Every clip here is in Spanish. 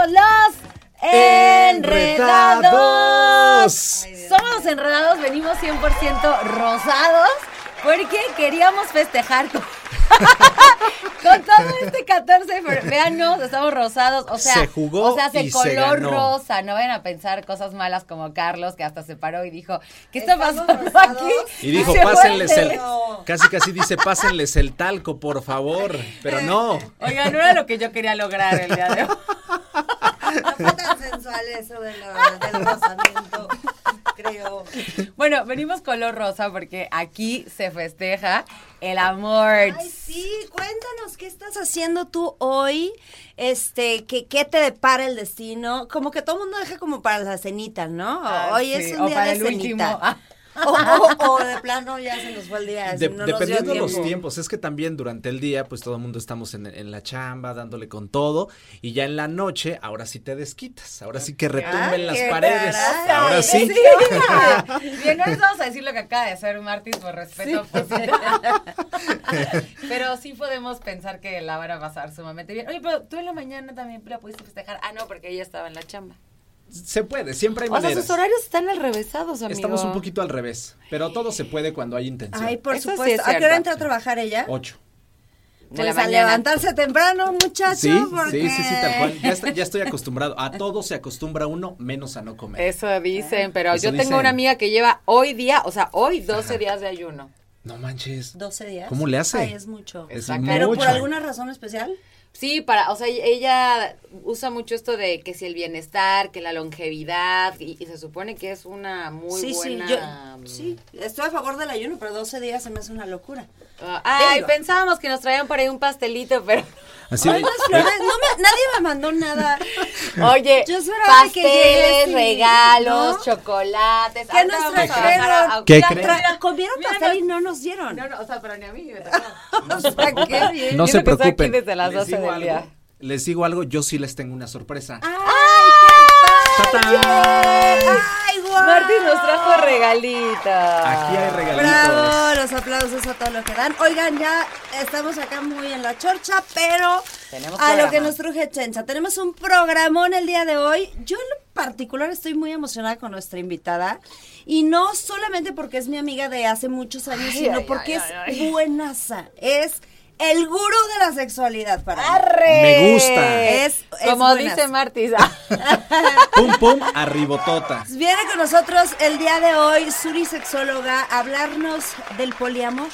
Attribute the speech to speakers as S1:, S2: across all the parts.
S1: Somos los Enredados. Somos los Enredados, venimos 100% rosados porque queríamos festejar con, con todo este 14 de febrero. Veanos, estamos rosados, o sea,
S2: Se jugó
S1: o sea, se
S2: y se
S1: color
S2: ganó.
S1: rosa, no vayan a pensar cosas malas como Carlos que hasta se paró y dijo, ¿qué está
S3: Estamos
S1: pasando
S3: rosados.
S1: aquí?
S2: Y dijo, pásenles el.
S1: tele.
S2: Casi, casi dice, pásenles el talco, por favor. Pero no.
S1: Oigan, no era lo que yo quería lograr el día de hoy.
S3: Fue tan sensual eso de la- del rozamiento, creo.
S1: Bueno, venimos color rosa porque aquí se festeja el amor.
S3: Ay, sí, cuéntanos qué estás haciendo tú hoy, este, que, qué te depara el destino, como que todo el mundo deja como para la cenita, ¿no?
S1: Ah,
S3: hoy
S1: sí,
S3: es un
S1: o
S3: día
S1: para
S3: de
S1: el último.
S3: cenita.
S1: Ah.
S3: O, o- o de plano ya se nos fue el día,
S2: De-
S3: no nos dio
S2: dependiendo de los
S3: tiempo.
S2: tiempos, es que también durante el día, pues todo el mundo estamos en, en la chamba, dándole con todo, y ya en la noche, ahora sí te desquitas, ahora sí que retumben las paredes,
S3: caray.
S2: ahora sí.
S1: Bien, no les vamos a decir lo que acaba de hacer Martis por respeto. pues, pero sí podemos pensar que la van a pasar sumamente bien. Oye, pero tú en la mañana también la pudiste festejar. Ah, no, porque ella estaba en la chamba.
S2: Se puede, siempre hay
S1: O sea,
S2: maneras.
S1: sus horarios están alrevesados, amigo.
S2: Estamos un poquito al revés, pero todo se puede cuando hay intención.
S3: Ay, por
S1: Eso sí
S3: supuesto.
S1: es
S3: ¿A qué hora entra a trabajar ella?
S2: Ocho.
S1: De la
S3: Pues a
S1: mañana.
S3: levantarse temprano, muchacho,
S2: Sí,
S3: porque...
S2: sí, sí, sí, tal cual. Ya, está- ya estoy acostumbrado. A todo se acostumbra uno, menos a no comer.
S1: Eso dicen, pero
S2: Eso
S1: yo tengo una amiga que lleva hoy día, o sea, hoy 12 días de ayuno.
S2: No manches.
S3: 12 días.
S2: ¿Cómo le hace?
S3: Ay, es mucho.
S2: Es
S3: Pero
S2: mucho.
S3: por alguna razón especial.
S1: Sí, para, o sea, ella usa mucho esto de que si el bienestar, que la longevidad, y, y se supone que es una muy
S3: sí,
S1: buena...
S3: sí, yo, sí, estoy a favor del ayuno, pero 12 días se me hace una locura.
S1: Ah, ay, pensábamos que nos traían por ahí un pastelito, pero...
S2: Así
S3: Ay, flores, no me- nadie me mandó nada.
S1: Oye,
S3: Yo esperaba que llegues
S1: pasteles,
S3: y-
S1: regalos,
S3: ¿no?
S1: chocolates.
S3: ¿Qué nos trajeron?
S2: ¿Qué
S3: Comieron
S1: mira,
S3: pastel
S1: no-
S3: y no nos dieron.
S1: No, no, o sea, pero ni a mí me tocó.
S3: O sea, qué bien.
S2: no
S1: Y
S2: se preocupen.
S1: desde las
S2: Les
S1: 12
S2: digo
S1: del
S2: algo,
S1: día.
S2: Les digo algo, yo sí les tengo una sorpresa. ¡Tatán!
S3: ¡Ay, guau!
S1: Martín nos trajo regalitos.
S2: Aquí hay regalitos.
S3: Bravo, los aplausos a todo lo que dan. Oigan, ya estamos acá muy en la chorcha, pero
S1: Tenemos
S3: a lo que nos truje Chencha. Tenemos un programón el día de hoy. Yo en particular estoy muy emocionada con nuestra invitada. Y no solamente porque es mi amiga de hace muchos años,
S1: Ay,
S3: sino
S1: ay,
S3: porque
S1: ay, ay,
S3: es buenaza. Es el gurú de la sexualidad para mí.
S1: ¡Arre!
S2: Me gusta.
S3: Es- es
S1: Como
S3: buenas.
S1: dice Martis.
S2: Pum, pum, arribotota.
S3: Viene con nosotros el día de hoy Suri Sexóloga a hablarnos del poliamor.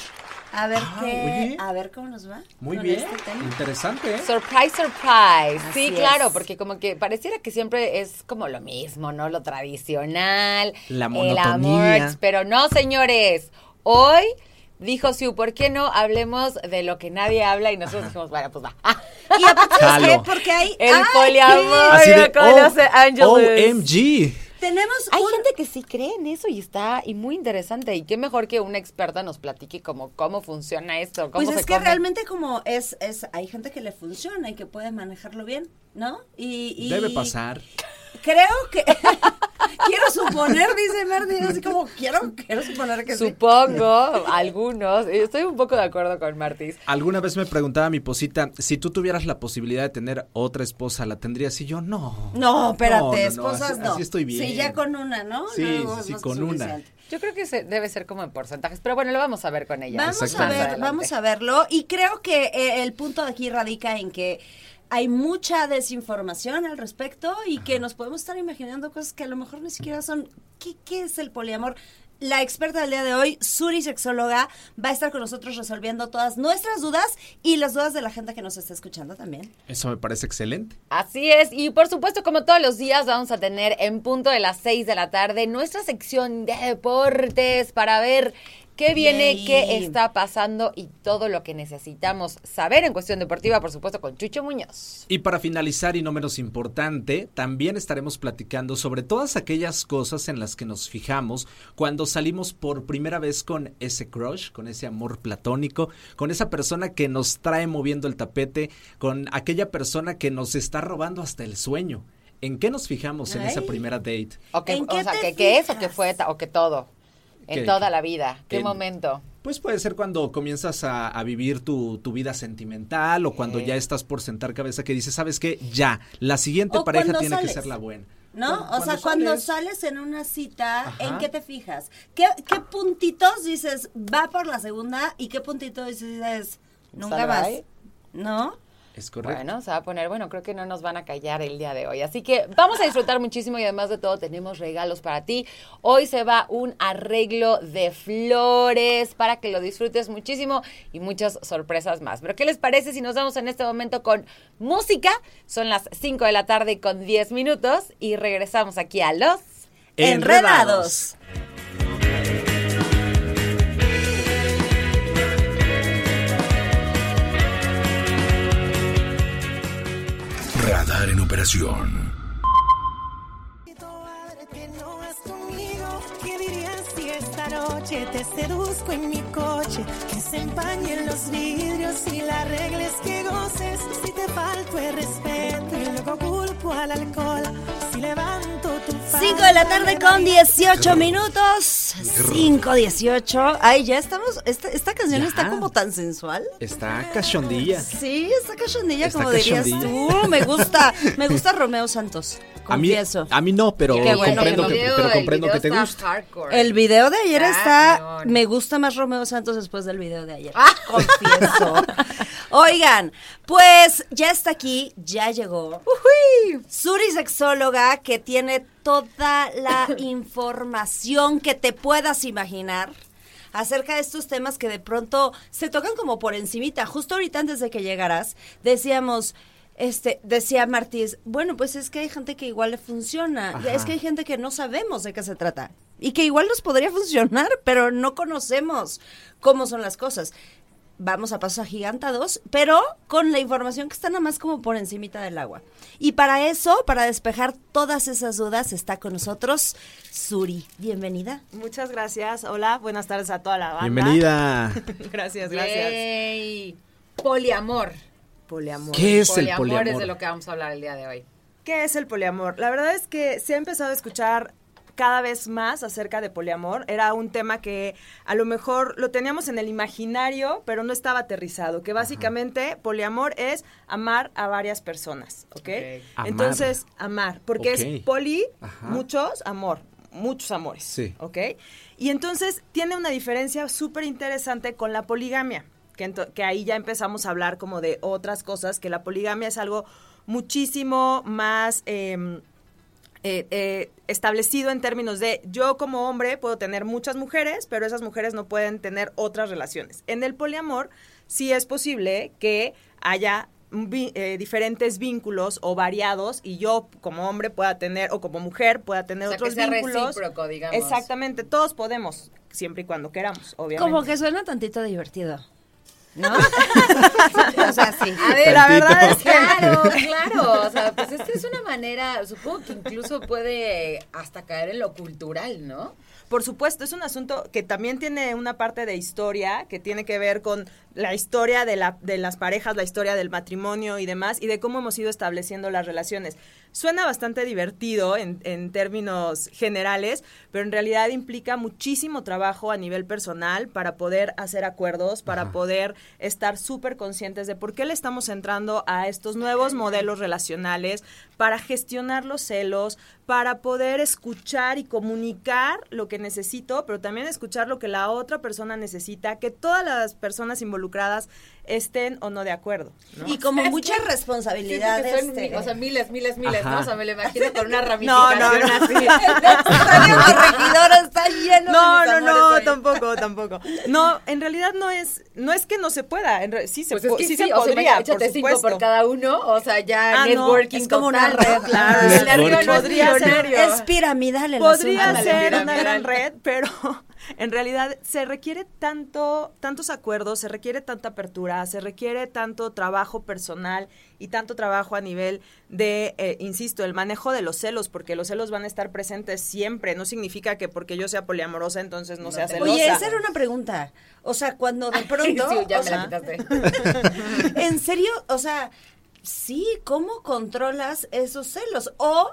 S3: A ver
S2: Ah,
S3: qué,
S2: oye.
S3: a ver cómo nos va.
S2: Muy bien.
S3: este tema.
S2: Interesante, ¿eh?
S1: Surprise, surprise.
S3: Así
S1: sí, claro, porque como que pareciera que siempre es como lo mismo, ¿no? Lo tradicional.
S2: La
S1: El
S2: monotonía.
S1: amor. Pero no, señores. Hoy dijo Siu, ¿por qué no hablemos de lo que nadie habla? Y nosotros dijimos, bueno, pues va.
S3: Y aparte, ¿sabes
S2: Jalo.
S3: qué? Porque hay.
S1: El poliamor.
S2: OMG.
S3: Tenemos
S1: Hay
S3: un-
S1: gente que sí cree en eso y está y muy interesante. Y qué mejor que una experta nos platique como cómo funciona esto, cómo
S3: Pues
S1: se
S3: es que realmente como es, es, hay gente que le funciona y que puede manejarlo bien, ¿no? Y, y
S2: Debe pasar.
S3: Creo que quiero suponer, dice Martín, así como quiero, quiero suponer que sí.
S1: Supongo, algunos. Estoy un poco de acuerdo con Martis.
S2: Alguna vez me preguntaba mi posita, si tú tuvieras la posibilidad de tener otra esposa, ¿la tendrías? Y yo, no.
S3: No, espérate,
S2: No, no, no,
S3: esposas
S2: así-
S3: no.
S2: así estoy bien.
S3: Sí, ya con una, ¿no?
S2: Sí,
S3: No,
S2: sí, con una.
S1: Yo creo que se, debe ser como en porcentajes, pero bueno, lo vamos a ver con ella.
S3: Vamos a ver, vamos a verlo. Y creo que eh, el punto de aquí radica en que hay mucha desinformación al respecto y que nos podemos estar imaginando cosas que a lo mejor ni siquiera son. ¿Qué, qué es el poliamor? La experta del día de hoy, Suri Sexóloga, va a estar con nosotros resolviendo todas nuestras dudas y las dudas de la gente que nos está escuchando también.
S2: Eso me parece excelente.
S1: Así es, y por supuesto, como todos los días, vamos a tener en punto de las 6 de la tarde nuestra sección de deportes para ver qué viene,
S3: Yay.
S1: qué está pasando y todo lo que necesitamos saber en cuestión deportiva, por supuesto, con Chucho Muñoz.
S2: Y para finalizar y no menos importante, también estaremos platicando sobre todas aquellas cosas en las que nos fijamos cuando salimos por primera vez con ese crush, con ese amor platónico, con esa persona que nos trae moviendo el tapete, con aquella persona que nos está robando hasta el sueño. ¿En qué nos fijamos en esa primera date?
S1: O, que,
S3: ¿En
S1: o
S3: qué
S1: sea,
S3: te
S1: que, que es o que
S3: fijas?
S1: fue o que todo. En
S2: ¿Qué?
S1: toda la vida. ¿Qué
S2: En-
S1: momento?
S2: Pues puede ser cuando comienzas a, a vivir tu, tu vida sentimental o cuando ya estás por sentar cabeza que dices, ¿sabes qué? Ya, la siguiente
S3: O
S2: pareja tiene que ser la buena.
S3: ¿No? O sea, cuando sales en una cita,
S2: Ajá.
S3: ¿en qué te fijas? ¿Qué, qué puntitos dices, va por la segunda? ¿Y qué puntitos dices, nunca
S1: bye?
S3: ¿No?
S2: Es correcto.
S1: Bueno, se va a poner, bueno, creo que no nos van a callar el día de hoy. Así que vamos a disfrutar muchísimo y además de todo tenemos regalos para ti. Hoy se va un arreglo de flores para que lo disfrutes muchísimo y muchas sorpresas más. Pero ¿qué les parece si nos vamos en este momento con música? Son las 5 de la tarde con 10 minutos y regresamos aquí a los...
S3: Enredados.
S4: Radar en operación.
S5: que no vas conmigo. ¿Qué dirías si esta noche te seduzco en mi coche? Que se empañen los vidrios y la regla es que goces. Si te falto el respeto y luego culpo al alcohol. Si levanto
S3: 5 de la tarde con 18 minutos. 5, 18. Ay, ya estamos. Esta, esta canción
S2: Ya.
S3: está como tan sensual.
S2: Está cachondilla.
S3: Sí, está cachondilla, como dirías tú. Me gusta, me gusta Romeo Santos.
S2: A mí, a mí no, pero
S3: bueno,
S2: comprendo,
S3: el
S2: que, pero comprendo te gusta.
S1: hardcore.
S3: El video de ayer
S1: Está.
S3: Me gusta más Romeo Santos después del video de ayer.
S1: Ah.
S3: Confieso. Oigan, pues ya está aquí, ya llegó. Suri Sexóloga, que tiene toda la información que te puedas imaginar acerca de estos temas que de pronto se tocan como por encimita. Justo ahorita antes de que llegaras, decíamos, este, decía Martís, bueno, pues es que hay gente que igual le funciona,
S2: Ajá.
S3: es que hay gente que no sabemos de qué se trata y que igual nos podría funcionar, pero no conocemos cómo son las cosas. Vamos a pasos agigantados, pero con la información que está nada más como por encimita del agua. Y para eso, para despejar todas esas dudas, está con nosotros Suri. Bienvenida.
S6: Muchas gracias. Hola, buenas tardes a toda la banda.
S2: Bienvenida.
S6: gracias, gracias.
S1: Yay. Poliamor.
S6: Poliamor.
S2: ¿Qué es el
S1: poliamor
S2: poliamor?
S1: es de lo que vamos a hablar el día de hoy.
S6: ¿Qué es el poliamor? La verdad es que se ha empezado a escuchar cada vez más acerca de poliamor. Era un tema que a lo mejor lo teníamos en el imaginario, pero no estaba aterrizado. Que básicamente poliamor es amar a varias personas, ¿ok?
S2: Amar.
S6: Entonces, amar. Porque es poli,
S2: Ajá.
S6: muchos, amor. Muchos amores.
S2: Sí.
S6: ¿Ok? Y entonces tiene una diferencia súper interesante con la poligamia. Que, ento- que ahí ya empezamos a hablar como de otras cosas, que la poligamia es algo muchísimo más em, eh, eh, establecido en términos de yo como hombre puedo tener muchas mujeres, pero esas mujeres no pueden tener otras relaciones. En el poliamor sí es posible que haya vi- eh, diferentes vínculos o variados y yo como hombre pueda tener o como mujer pueda tener
S1: O sea, que
S6: otros
S1: sea
S6: vínculos.
S1: recíproco, digamos.
S6: Exactamente, todos podemos, siempre y cuando queramos, obviamente.
S3: Como que suena tantito divertido. ¿No? o sea, sí.
S1: A ver,
S6: la verdad es que
S1: Claro, claro. O sea, pues esta es una manera, supongo que incluso puede hasta caer en lo cultural, ¿no?
S6: Por supuesto, es un asunto que también tiene una parte de historia, que tiene que ver con la historia de, la, de las parejas, la historia del matrimonio y demás, y de cómo hemos ido estableciendo las relaciones. Suena bastante divertido en, en términos generales, pero en realidad implica muchísimo trabajo a nivel personal para poder hacer acuerdos, para poder estar súper conscientes de por qué le estamos entrando a estos nuevos modelos relacionales, para gestionar los celos, para poder escuchar y comunicar lo que necesito, pero también escuchar lo que la otra persona necesita, que todas las personas involucradas estén o no de acuerdo. ¿no?
S3: Y como
S1: Es
S3: mucha
S1: que-
S3: responsabilidad.
S1: Sí, son
S3: este,
S1: o sea, miles, miles, miles,
S2: Ajá.
S1: ¿no? O sea, me lo imagino con una
S6: No,
S1: ramificación
S6: no, no.
S1: así.
S3: Corregidora está lleno
S6: No,
S3: de
S6: no,
S3: mis
S6: no, tampoco, tampoco. No, en realidad no es, no es que no se pueda, en re- sí se,
S1: Pues es
S6: po-
S1: que
S6: sí
S1: sí,
S6: se
S1: o sea,
S6: podría,
S1: imagínate,
S6: por
S1: échate cinco por cada uno, o sea, ya
S6: Ah, no,
S1: networking
S3: es como una
S1: total,
S3: red,
S1: ¿no?
S6: claro.
S1: No
S6: Podría ser-.
S3: Es piramidal el
S6: Podría
S3: asunto.
S6: ser una gran red, pero en realidad se requiere tanto, tantos acuerdos, se requiere tanta apertura, se requiere tanto trabajo personal y tanto trabajo a nivel de, eh, insisto, el manejo de los celos, porque los celos van a estar presentes siempre. No significa que porque yo sea poliamorosa, entonces no, sea celosa.
S3: Oye, esa era una pregunta. O sea, cuando de pronto...
S1: Sí, ya me la quitaste.
S3: en serio, o sea, sí, ¿cómo controlas esos celos? O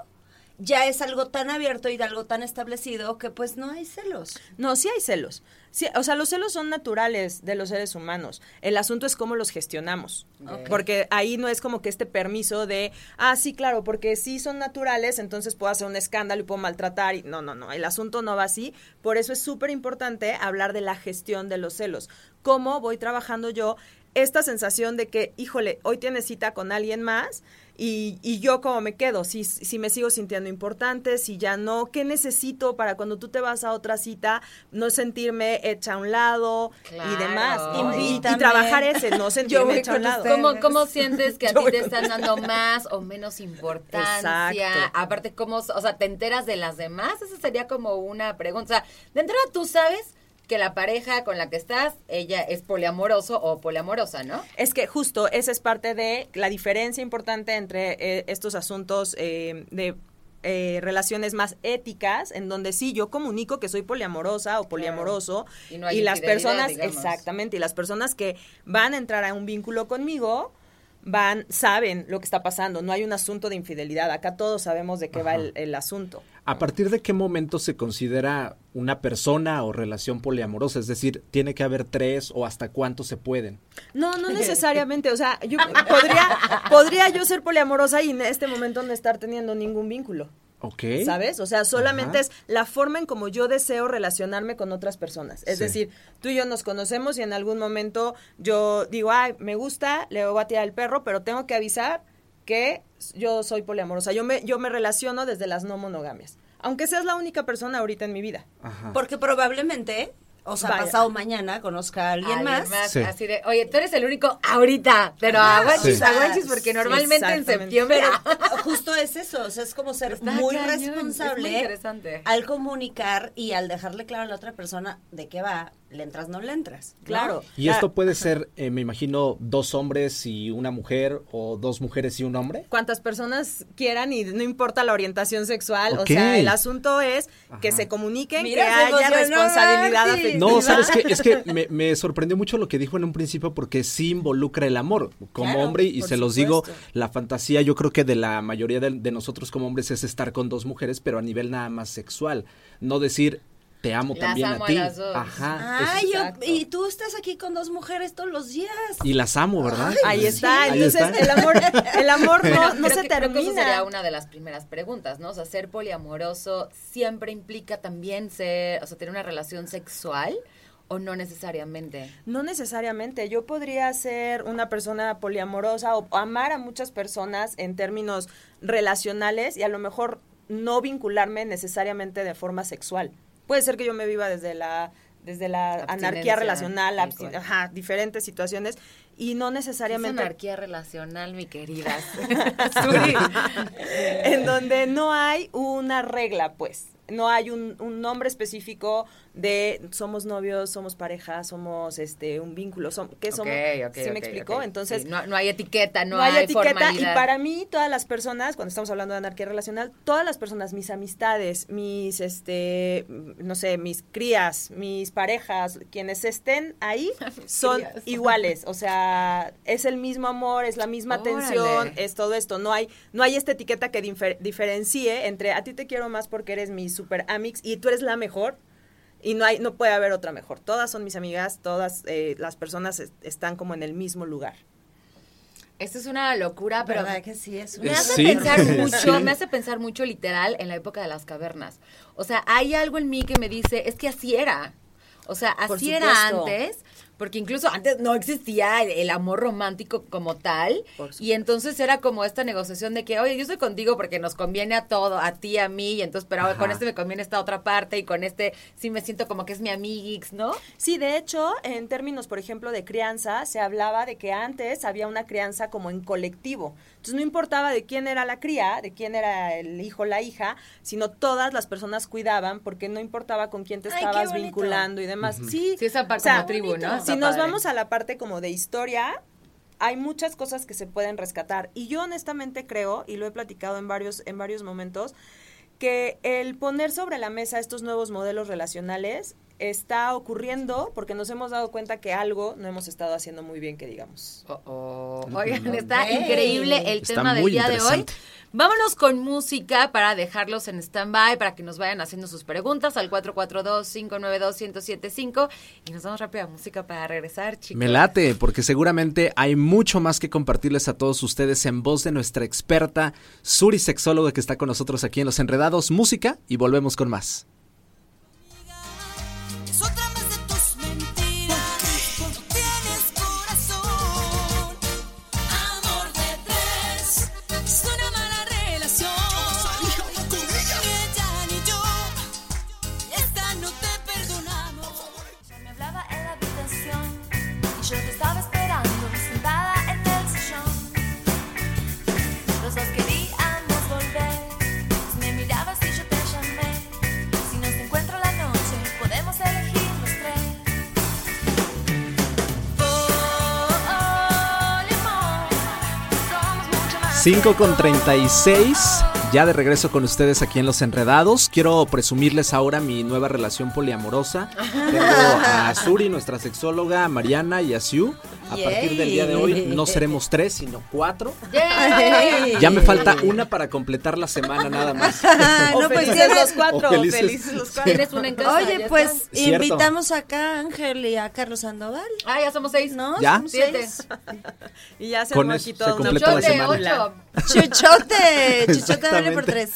S3: ya es algo tan abierto y de algo tan establecido que pues no hay celos.
S6: No, sí hay celos. Sí, o sea, los celos son naturales de los seres humanos. El asunto es cómo los gestionamos. Porque ahí no es como que este permiso de, ah, sí, claro, porque sí son naturales, entonces puedo hacer un escándalo y puedo maltratar. Y no, no, no, el asunto no va así. Por eso es súper importante hablar de la gestión de los celos. ¿Cómo voy trabajando yo esta sensación de que, híjole, hoy tienes cita con alguien más y, y yo cómo me quedo, si, si me sigo sintiendo importante, si ya no, qué necesito para cuando tú te vas a otra cita no sentirme hecha a un lado y demás. Y- Y, trabajar ese, no sentirme hecha a un lado.
S1: ¿Cómo, ¿Cómo sientes que a
S6: Yo
S1: ti te están dando más o menos importancia?
S6: Exacto.
S1: Aparte, ¿cómo, o sea, te enteras de las demás? Esa sería como una pregunta. O sea, de entrada tú sabes que la pareja con la que estás, ella es poliamoroso o poliamorosa, ¿no?
S6: Es que justo esa es parte de la diferencia importante entre eh, estos asuntos eh, de eh, relaciones más éticas, en donde sí yo comunico que soy poliamorosa o poliamoroso
S1: Y no hay
S6: las
S1: infidelidad,
S6: personas,
S1: digamos.
S6: exactamente, y las personas que van a entrar a un vínculo conmigo van, saben lo que está pasando, no hay un asunto de infidelidad, acá todos sabemos de qué va el, el asunto.
S2: ¿A partir de qué momento se considera una persona o relación poliamorosa? Es decir, ¿tiene que haber tres o hasta cuántos se pueden?
S6: No, no necesariamente, o sea, yo podría, podría yo ser poliamorosa y en este momento no estar teniendo ningún vínculo.
S2: ¿Ok?
S6: ¿Sabes? O sea, solamente
S2: Ajá.
S6: es la forma en como yo deseo relacionarme con otras personas. Es
S2: Sí.
S6: decir, tú y yo nos conocemos y en algún momento yo digo, ay, me gusta, le voy a tirar el perro, pero tengo que avisar que yo soy poliamorosa. Yo me, yo me relaciono desde las no monogamias. Aunque seas la única persona ahorita en mi vida.
S2: Ajá.
S3: Porque probablemente, o sea,
S6: Vaya.
S3: pasado mañana conozca a alguien, más.
S2: Sí.
S1: Así de, oye, tú eres el único ahorita, pero aguanchis,
S2: Sí.
S1: aguanchis, porque
S6: Sí,
S1: normalmente en septiembre...
S3: Pero justo es eso, o sea, es como ser
S1: Está
S3: muy
S1: cañón, es muy
S3: responsable
S1: interesante.
S3: al comunicar y al dejarle claro a la otra persona de qué va, le entras, no le entras.
S6: Claro.
S2: Y esto puede ser, eh, me imagino, dos hombres y una mujer o dos mujeres y un hombre.
S6: cuantas personas quieran y no importa la orientación sexual. O sea, el asunto es que se comuniquen,
S3: Mira,
S6: que haya
S3: emocionó,
S6: responsabilidad afectiva.
S2: No, ¿sabes qué? Es que me, me sorprendió mucho lo que dijo en un principio porque sí involucra el amor como
S6: Claro,
S2: hombre y se los digo, la fantasía yo creo que de la mayoría de, de nosotros como hombres es estar con dos mujeres, pero a nivel nada más sexual, no decir te amo
S1: Las
S2: también
S1: amo
S2: a
S1: a
S2: ti.
S1: las dos.
S2: Ajá.
S3: Ay, yo, y tú estás aquí con dos mujeres todos los días.
S2: Y las amo, ¿verdad?
S6: Ahí
S2: Sí,
S6: está,
S2: ahí
S6: entonces
S2: está.
S6: el amor, el amor no,
S1: Bueno,
S6: no
S1: creo
S6: se
S1: que- creo que eso sería
S6: termina.
S1: una de las primeras preguntas, ¿no? O sea, ser poliamoroso siempre implica también ser, o sea, tener una relación sexual o no necesariamente.
S6: No necesariamente. Yo podría ser una persona poliamorosa o amar a muchas personas en términos relacionales y a lo mejor no vincularme necesariamente de forma sexual. Puede ser que yo me viva desde la desde la anarquía relacional, ajá, diferentes situaciones y no
S1: Es
S6: necesariamente
S1: anarquía relacional, mi querida.
S6: en donde no hay una regla, pues. No hay un, un nombre específico de somos novios, somos pareja, somos este un vínculo, som- ¿qué somos?
S1: Ok, ok,
S6: ¿Sí me
S1: ok,
S6: explico?
S1: ok.
S6: Entonces,
S1: Sí, no, no hay etiqueta, no,
S6: no, hay, etiqueta
S1: formalidad.
S6: y para mí todas las personas cuando estamos hablando de anarquía relacional todas las personas mis amistades mis este no sé mis crías mis parejas quienes estén ahí son
S1: crías.
S6: iguales o sea es el mismo amor es la misma
S1: Órale.
S6: atención es todo esto no hay no hay esta etiqueta que difer- diferencie entre a ti te quiero más porque eres mi super amix y tú eres la mejor y no hay no puede haber otra mejor todas son mis amigas todas eh, las personas es- están como en el mismo lugar
S1: Esto es una locura, pero
S3: ¿Verdad que sí? Es
S1: me hace
S2: sí,
S1: pensar
S2: sí.
S1: mucho, me hace pensar mucho literal en la época de las cavernas. O sea, hay algo en mí que me dice, es que así era. O sea, así era antes porque incluso antes no existía el, el amor romántico como tal, y entonces era como esta negociación de que, oye, yo estoy contigo porque nos conviene a todo, a ti, a mí, y entonces, pero
S2: Ajá.
S1: con este me conviene esta otra parte, y con este sí me siento como que es mi amiguix, ¿no?
S6: Sí, de hecho, en términos, por ejemplo, de crianza, se hablaba de que antes había una crianza como en colectivo. Entonces no importaba de quién era la cría, de quién era el hijo o la hija, sino todas las personas cuidaban porque no importaba con quién te
S3: Ay,
S6: estabas vinculando y demás. Sí,
S1: Sí, esa parte
S6: o sea,
S1: como tribu, ¿no?
S6: Si nos
S1: padre.
S6: vamos a la parte como de historia, hay muchas cosas que se pueden rescatar. Y yo honestamente creo, y lo he platicado en varios, en varios momentos, que el poner sobre la mesa estos nuevos modelos relacionales está ocurriendo porque nos hemos dado cuenta que algo no hemos estado haciendo muy bien, que digamos.
S1: Oh, oh. Oigan, está increíble el
S2: Está
S1: tema del día de hoy. Vámonos con música para dejarlos en stand-by, para que nos vayan haciendo sus preguntas al 442-592-1075 y nos vamos rápido a música para regresar, chicos.
S2: Me late, porque seguramente hay mucho más que compartirles a todos ustedes en voz de nuestra experta Suri Sexóloga que está con nosotros aquí en Los Enredados. Música y volvemos con más. 5 con 36, ya de regreso con ustedes aquí en Los Enredados. Quiero presumirles ahora mi nueva relación poliamorosa. Tengo a Suri, nuestra sexóloga, a Mariana y a Siu. A partir del día de hoy no seremos tres, sino cuatro.
S1: ¡Yay!
S2: Ya me falta una para completar la semana nada más.
S6: o
S3: no, pues
S6: felices
S3: tienes-
S6: los cuatro,
S2: o felices-
S6: felices los cuatro.
S1: Tienes una en casa,
S3: Oye,
S1: ya
S3: pues invitamos acá a Ángel y a Carlos Sandoval,
S1: Ah, ya somos seis.
S3: ¿no?
S2: ¿Ya?
S3: Somos
S1: Siete.
S3: seis.
S6: Y ya se
S2: Con eso se
S6: una
S2: la semana.
S1: ocho.
S3: Chuchote, chuchote vale por tres.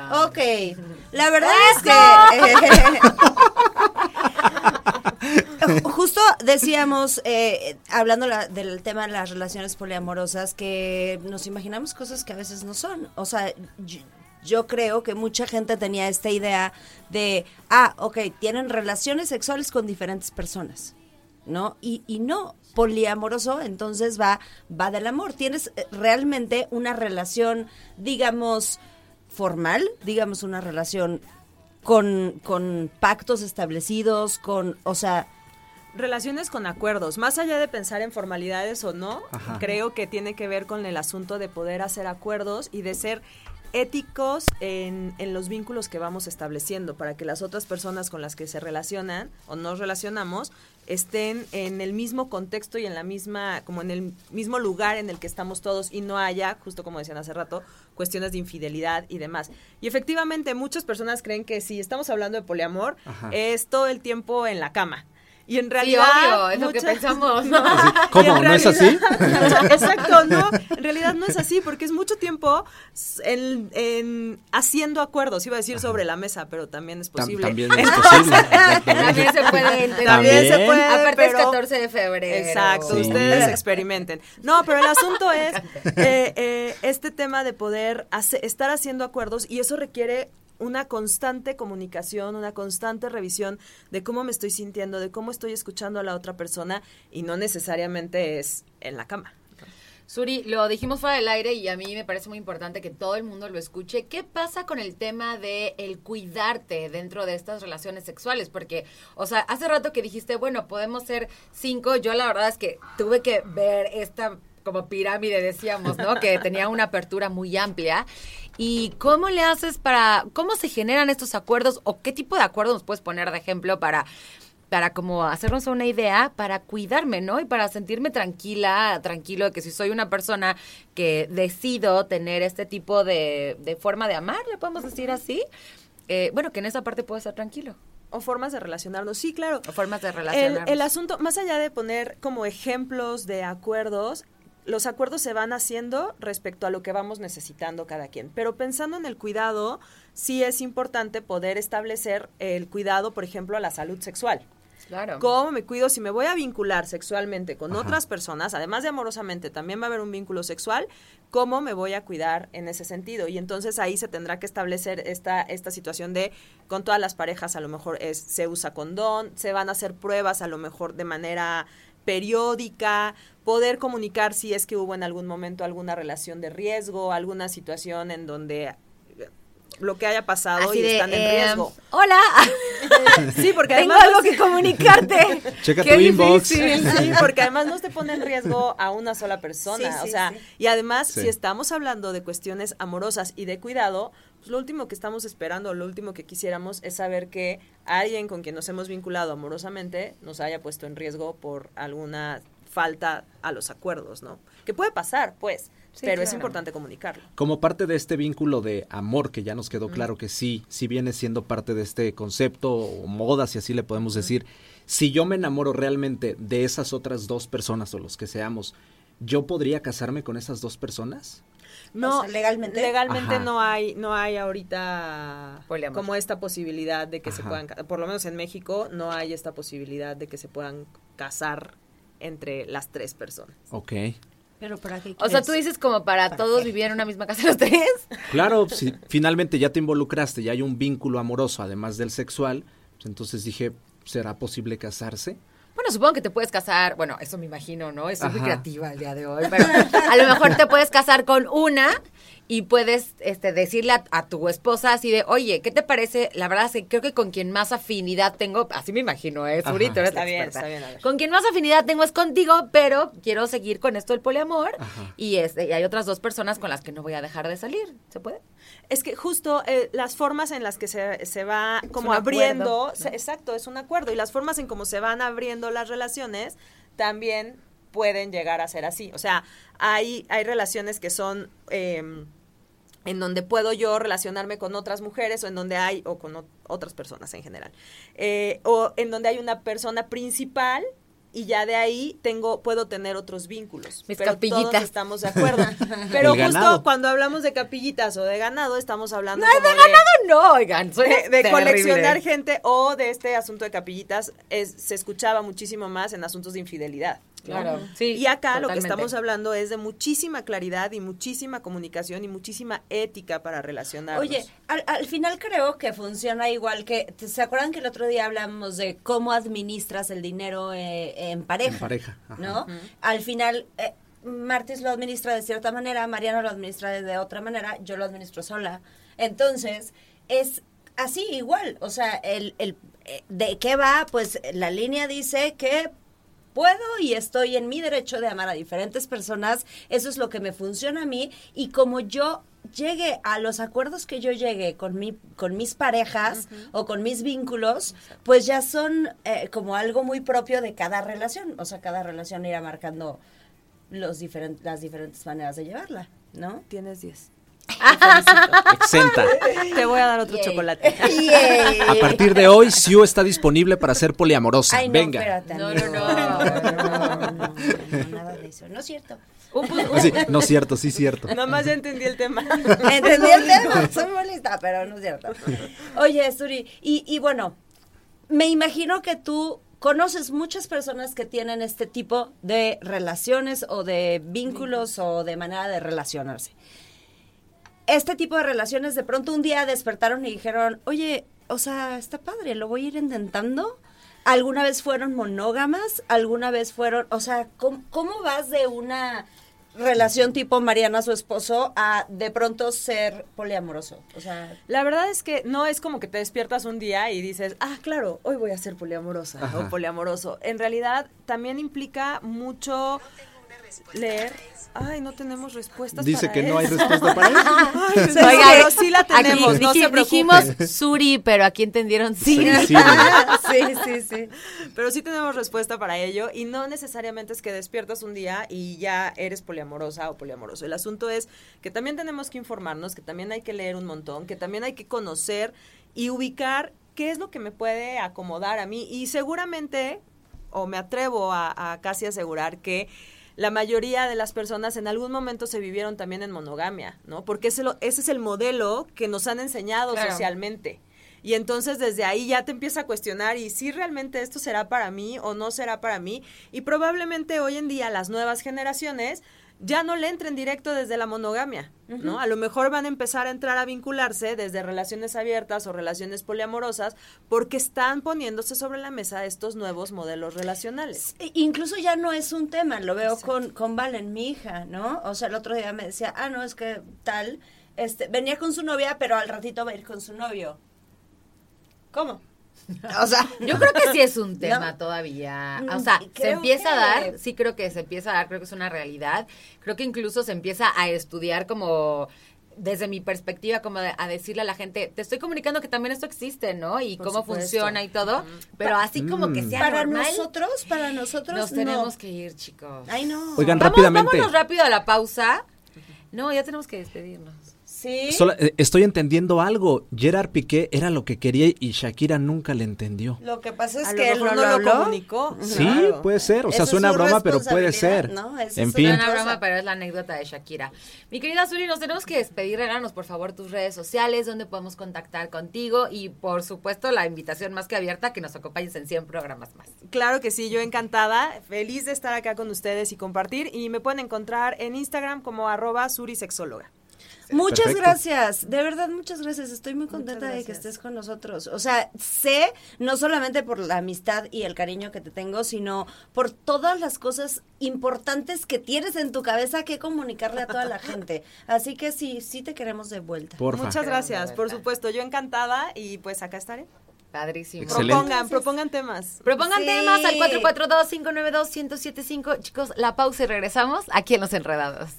S1: Ah.
S3: Ok, la verdad es que eh, justo decíamos, eh, hablando la- del tema de las relaciones poliamorosas, que nos imaginamos cosas que a veces no son. O sea, yo, yo creo que mucha gente tenía esta idea de, ah, ok, tienen relaciones sexuales con diferentes personas. ¿no? Y, y no, poliamoroso entonces va, va del amor. Tienes eh, realmente una relación, digamos, formal, digamos, una relación con, con pactos establecidos, con, o sea,
S6: Relaciones con acuerdos, más allá de pensar en formalidades o no,
S2: Ajá.
S6: creo que tiene que ver con el asunto de poder hacer acuerdos y de ser éticos en, en los vínculos que vamos estableciendo para que las otras personas con las que se relacionan o nos relacionamos estén en el mismo contexto y en la misma, como en el mismo lugar en el que estamos todos y no haya, justo como decían hace rato, cuestiones de infidelidad y demás. Y efectivamente muchas personas creen que si estamos hablando de poliamor,
S2: Ajá.
S6: es todo el tiempo en la cama. Y en
S1: Sí,
S6: realidad.
S1: obvio, es lo que pensamos.
S2: Así, ¿Cómo?
S6: En
S2: ¿No es así?
S6: realidad- Exacto, no. En realidad no es así, porque es mucho tiempo en, en haciendo acuerdos. Iba a decir sobre la mesa, pero también es
S2: Tam-
S6: posible.
S2: también es posible.
S1: También se puede entender.
S6: También se puede,
S1: Aparte es
S6: pero-
S1: 14 de febrero.
S6: Exacto,
S2: Sí.
S6: ustedes experimenten. No, pero el asunto es eh, eh, este tema de poder hace- estar haciendo acuerdos y eso requiere una constante comunicación, una constante revisión de cómo me estoy sintiendo, de cómo estoy escuchando a la otra persona y no necesariamente es en la cama.
S1: Suri, lo dijimos fuera del aire y a mí me parece muy importante que todo el mundo lo escuche. ¿Qué pasa con el tema de el cuidarte dentro de estas relaciones sexuales? Porque, o sea, hace rato que dijiste, bueno, podemos ser cinco. Yo la verdad es que tuve que ver esta como pirámide, decíamos, ¿no? Que tenía una apertura muy amplia. ¿Y cómo le haces para, cómo se generan estos acuerdos o qué tipo de acuerdos nos puedes poner de ejemplo para para como hacernos una idea, para cuidarme, ¿no? Y para sentirme tranquila, tranquilo de que si soy una persona que decido tener este tipo de, de forma de amar, le podemos decir así, eh, bueno, que en esa parte puedo estar tranquilo.
S6: O formas de relacionarnos. Sí, claro.
S1: O formas de
S6: El,
S1: relacionarnos.
S6: el asunto, más allá de poner como ejemplos de acuerdos, los acuerdos se van haciendo respecto a lo que vamos necesitando cada quien. Pero pensando en el cuidado, sí es importante poder establecer el cuidado, por ejemplo, a la salud sexual.
S1: Claro.
S6: ¿Cómo me cuido? Si me voy a vincular sexualmente con otras personas, además de amorosamente, también va a haber un vínculo sexual, ¿cómo me voy a cuidar en ese sentido? Y entonces ahí se tendrá que establecer esta, esta situación de, con todas las parejas a lo mejor es, se usa condón, se van a hacer pruebas a lo mejor de manera periódica, poder comunicar si es que hubo en algún momento alguna relación de riesgo, alguna situación en donde lo que haya pasado
S7: Así
S6: y
S7: de,
S6: están en
S7: eh,
S6: riesgo.
S7: Hola,
S6: Sí, porque
S7: tengo
S6: además
S7: algo
S6: no-
S7: que comunicarte.
S2: Checa
S7: Qué
S2: tu inbox.
S7: difícil.
S6: Sí, porque además no te pone en riesgo a una sola persona.
S3: Sí, sí,
S6: o sea,
S3: sí.
S6: y además,
S2: Sí.
S6: si estamos hablando de cuestiones amorosas y de cuidado, pues lo último que estamos esperando, lo último que quisiéramos es saber que alguien con quien nos hemos vinculado amorosamente nos haya puesto en riesgo por alguna falta a los acuerdos, ¿no? Que puede pasar, pues, pero es importante comunicarlo.
S2: Como parte de este vínculo de amor, que ya nos quedó claro que sí, sí viene siendo parte de este concepto o moda, si así le podemos decir, si yo me enamoro realmente de esas otras dos personas o los que seamos, ¿yo podría casarme con esas dos personas?
S6: No,
S3: O sea, legalmente.
S6: Legalmente
S2: Ajá.
S6: no hay, no hay ahorita
S1: Poliamor.
S6: como esta posibilidad de que se puedan, por lo menos en México, no hay esta posibilidad de que se puedan casar entre las tres personas.
S2: Ok.
S3: Pero ¿para qué
S1: O sea, tú dices como para todos vivir en una misma casa los tres.
S2: Claro, si finalmente ya te involucraste, ya hay un vínculo amoroso, además del sexual, pues entonces dije, ¿será posible casarse?
S1: Bueno, supongo que te puedes casar, bueno, eso me imagino, ¿no? Soy muy creativa el día de hoy, pero a lo mejor te puedes casar con una y puedes este, decirle a, a tu esposa así de, oye, ¿qué te parece? La verdad es que creo que con quien más afinidad tengo, así me imagino, ¿eh? Tú eres
S6: Está bien,
S1: experta.
S6: está bien, a ver.
S1: Con quien más afinidad tengo es contigo, pero quiero seguir con esto del poliamor
S2: Ajá.
S1: y, este, y hay otras dos personas con las que no voy a dejar de salir. ¿Se puede?
S6: Es que justo eh, las formas en las que se, se va como abriendo,
S1: acuerdo,
S6: se- exacto, es un acuerdo, y las formas en cómo se van abriendo las relaciones también pueden llegar a ser así. O sea, hay, hay relaciones que son... em, en donde puedo yo relacionarme con otras mujeres o en donde hay, o con otras personas en general, Eh, o en donde hay una persona principal y ya de ahí tengo, puedo tener otros vínculos.
S1: Mis
S6: pero
S1: capillitas.
S6: todos estamos de acuerdo. Pero
S2: El
S6: justo
S2: ganado.
S6: cuando hablamos de capillitas o de ganado, estamos hablando
S1: No,
S6: como
S1: de ganado no, oigan,
S6: de, de coleccionar gente o de este asunto de capillitas es, se escuchaba muchísimo más en asuntos de infidelidad. ¿No?
S1: Claro, sí,
S6: y acá lo que estamos hablando es de muchísima claridad y muchísima comunicación y muchísima ética para relacionarnos.
S3: Oye, al, al final creo que funciona igual que, ¿se acuerdan que el otro día hablamos de cómo administras el dinero eh, en pareja?
S2: En pareja, ajá.
S3: ¿No? Al final, eh, Martis lo administra de cierta manera, Mariana lo administra de otra manera, yo lo administro sola. Entonces, es así igual, o sea, el, el, eh, ¿de qué va? Pues la línea dice que puedo y estoy en mi derecho de amar a diferentes personas, eso es lo que me funciona a mí y como yo llegue a los acuerdos que yo llegue con mi con mis parejas o con mis vínculos, pues ya son eh, como algo muy propio de cada relación, o sea, cada relación irá marcando los diferentes las diferentes maneras de llevarla, ¿no?
S6: tienes 10.
S2: Exenta.
S6: Te voy a dar otro chocolate.
S2: A partir de hoy, Siu está disponible para ser poliamorosa.
S3: Ay, no,
S2: Venga.
S1: No, no, no.
S3: no, no, no, no, nada de eso, no es cierto.
S2: Sí, no es cierto, sí es cierto.
S6: Nada más ya entendí el tema.
S3: Entendí el tema, soy muy lista, pero no es cierto. Oye, Suri, y, y bueno, me imagino que tú conoces muchas personas que tienen este tipo de relaciones o de vínculos o de manera de relacionarse. Este tipo de relaciones de pronto un día despertaron y dijeron, oye, o sea, está padre, lo voy a ir intentando. ¿Alguna vez fueron monógamas? ¿Alguna vez fueron, o sea, ¿cómo, cómo vas de una relación tipo Mariana, su esposo, a de pronto ser poliamoroso? O sea,
S6: La verdad es que no es como que te despiertas un día y dices, ah, claro, hoy voy a ser poliamorosa
S2: Ajá.
S6: o poliamoroso. En realidad también implica mucho leer. Ay, no tenemos respuestas.
S2: Dice
S6: para
S2: que no hay respuesta para eso.
S6: Ay, pero sí la tenemos,
S1: aquí
S6: no se
S1: dijimos Suri, pero aquí entendieron sí.
S2: Sí, sí.
S3: sí, sí, sí.
S6: Pero sí tenemos respuesta para ello y no necesariamente es que despiertas un día y ya eres poliamorosa o poliamoroso. El asunto es que también tenemos que informarnos, que también hay que leer un montón, que también hay que conocer y ubicar qué es lo que me puede acomodar a mí y seguramente, o me atrevo a, a casi asegurar que la mayoría de las personas en algún momento se vivieron también en monogamia, ¿no? Porque ese, lo- ese es el modelo que nos han enseñado
S1: Claro.
S6: socialmente. Y entonces desde ahí ya te empieza a cuestionar y si realmente esto será para mí o no será para mí. Y probablemente hoy en día las nuevas generaciones ya no le entren directo desde la monogamia, ¿no? A lo mejor van a empezar a entrar a vincularse desde relaciones abiertas o relaciones poliamorosas porque están poniéndose sobre la mesa estos nuevos modelos relacionales.
S3: E- Incluso ya no es un tema, lo veo con, con Valen, mi hija, ¿no? O sea, el otro día me decía, ah, no, es que tal, este, venía con su novia, pero al ratito va a ir con su novio. ¿Cómo? O sea,
S1: Yo creo que sí es un tema
S3: No.
S1: todavía.
S3: Mm,
S1: O sea, se empieza a dar, sí creo que se empieza a dar, creo que es una realidad. Creo que incluso se empieza a estudiar como desde mi perspectiva, como de- a decirle a la gente, te estoy comunicando que también esto existe, ¿no? Y
S6: Por
S1: cómo
S6: supuesto.
S1: funciona y todo, pero así como que sea
S3: para
S1: normal,
S3: nosotros, para nosotros,
S1: nos
S3: no.
S1: tenemos que ir, chicos.
S3: Ay, no.
S2: Oigan,
S1: Vamos,
S2: rápidamente.
S1: Vámonos rápido a la pausa. No, ya tenemos que despedirnos.
S3: Sí.
S2: Eh, estoy entendiendo algo. Gerard Piqué era lo que quería y Shakira nunca le entendió.
S3: Lo que pasa es
S6: A lo
S3: que él
S6: mejor
S3: no lo
S6: comunicó.
S2: Sí,
S6: Claro.
S2: puede ser. O sea, suena
S3: su
S2: broma, pero puede ser.
S3: ¿no?
S2: En
S3: es
S2: fin.
S1: Es
S3: otra
S1: una
S3: cosa.
S1: broma, pero es la anécdota de Shakira. Mi querida Zuli, nos tenemos que despedir. Regálanos, por favor, tus redes sociales, donde podemos contactar contigo y, por supuesto, la invitación más que abierta que nos acompañes en 100 programas más.
S6: Claro que sí, yo encantada, feliz de estar acá con ustedes y compartir. Y me pueden encontrar en Instagram como arroba surisexóloga.
S3: Muchas
S2: Perfecto.
S3: gracias, de verdad muchas gracias, estoy muy contenta de que estés con nosotros. O sea, sé, no solamente por la amistad y el cariño que te tengo, sino por todas las cosas importantes que tienes en tu cabeza que comunicarle a toda la gente. Así que sí, sí te queremos de vuelta.
S2: Porfa.
S6: Muchas gracias, por supuesto, yo encantada y pues acá estaré.
S1: Padrísimo.
S2: Excelente.
S6: Propongan, propongan temas.
S1: Propongan
S3: Sí.
S1: temas al 442-592-1075. Chicos, la pausa y regresamos aquí en Los Enredados.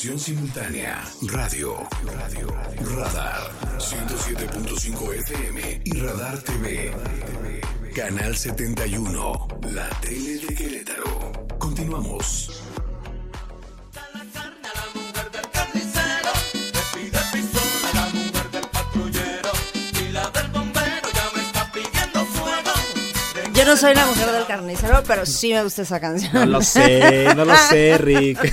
S4: Simultánea, radio, radio, radar, 107.5 FM y Radar TV. Canal 71, la tele de Querétaro. Continuamos.
S3: No soy la mujer del carnicero, pero sí me gusta esa canción.
S2: No lo sé, no lo sé, Rick.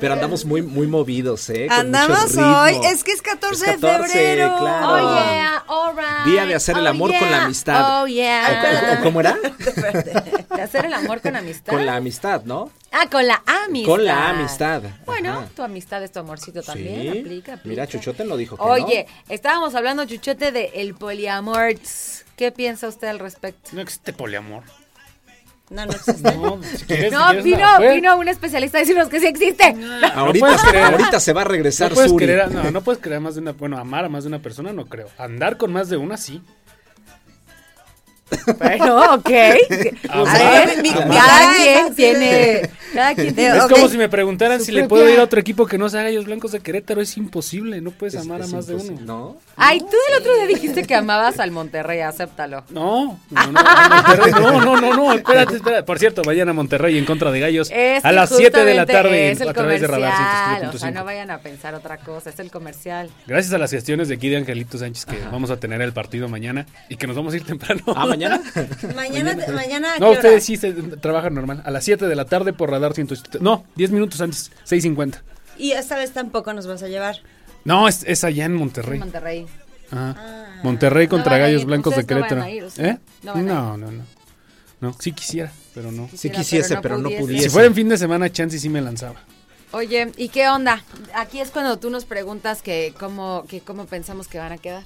S2: Pero andamos muy, muy movidos, ¿eh? Con mucho
S3: Andamos
S2: ritmo.
S3: hoy, es que es 14,
S2: Es 14,
S3: de febrero.
S2: claro.
S1: Oh, yeah, all right.
S2: Día de hacer el
S1: Oh,
S2: amor con la amistad.
S1: Oh,
S2: ¿O-
S1: yeah.
S2: o- o ¿Cómo era?
S1: De hacer el amor con amistad.
S2: Con la amistad, ¿no?
S1: Ah, con la amistad.
S2: Con la amistad.
S1: Bueno,
S2: Ajá.
S1: tu amistad es tu amorcito también.
S2: Sí.
S1: Aplica, aplica.
S2: Mira, Chuchote lo dijo que
S1: Oye, estábamos hablando, Chuchote, de el poliamor. ¿Qué piensa usted al respecto?
S8: No existe poliamor.
S3: No, no existe.
S8: No, si quieres, si
S1: No, vino, vino un especialista a decirnos que sí existe.
S2: no. Ahorita,
S8: creer.
S2: se va a regresar
S8: No puedes,
S2: Suri.
S8: querer a, no, no puedes a más de una, bueno, amar a más de una persona no creo. Andar con más de una sí.
S1: Bueno, ok. A ver, cada quien tiene. Cada quien tiene.
S8: Es como si me preguntaran
S1: Su
S8: si le puedo ir a otro equipo que no sea Gallos Blancos de Querétaro. Es imposible, no puedes
S2: Es-
S8: amar
S2: es
S8: a más de uno.
S2: ¿No?
S1: Ay, tú el otro día dijiste que amabas al Monterrey, acéptalo.
S8: No, no, no, a Monterrey, no, no, no, no, espérate, espérate. Por cierto, mañana Monterrey en contra de Gallos
S1: Es
S8: a las 7 de la tarde
S1: es el
S8: a través de Radar
S1: comercial,
S8: 107.5.
S1: O sea, no vayan a pensar otra cosa, es el comercial.
S8: Gracias a las gestiones de aquí de Angelito Sánchez que vamos a tener el partido mañana y que nos vamos a ir temprano.
S2: Ah, mañana.
S3: Mañana, mañana, ¿a
S8: No,
S3: hora?
S8: ustedes sí se, trabajan normal. A las 7 de la tarde por Radar 107. No, 10 minutos antes, 6.50.
S3: Y esta vez tampoco nos vas a llevar.
S8: No, es, es allá en Monterrey.
S1: Monterrey.
S8: Ajá. Monterrey contra Gallos. Blancos de
S1: no
S8: Querétaro.
S1: a ir, ¿ustedes?
S8: ¿Eh?
S1: No van a
S8: No, no, no. No, sí quisiera, pero no.
S2: Sí quisiese, pero no
S1: pudiese.
S2: pudiese.
S8: Si fuera en fin de semana, chance sí me lanzaba.
S1: Oye, ¿y qué onda? Aquí es cuando tú nos preguntas que cómo, que cómo pensamos que van a quedar.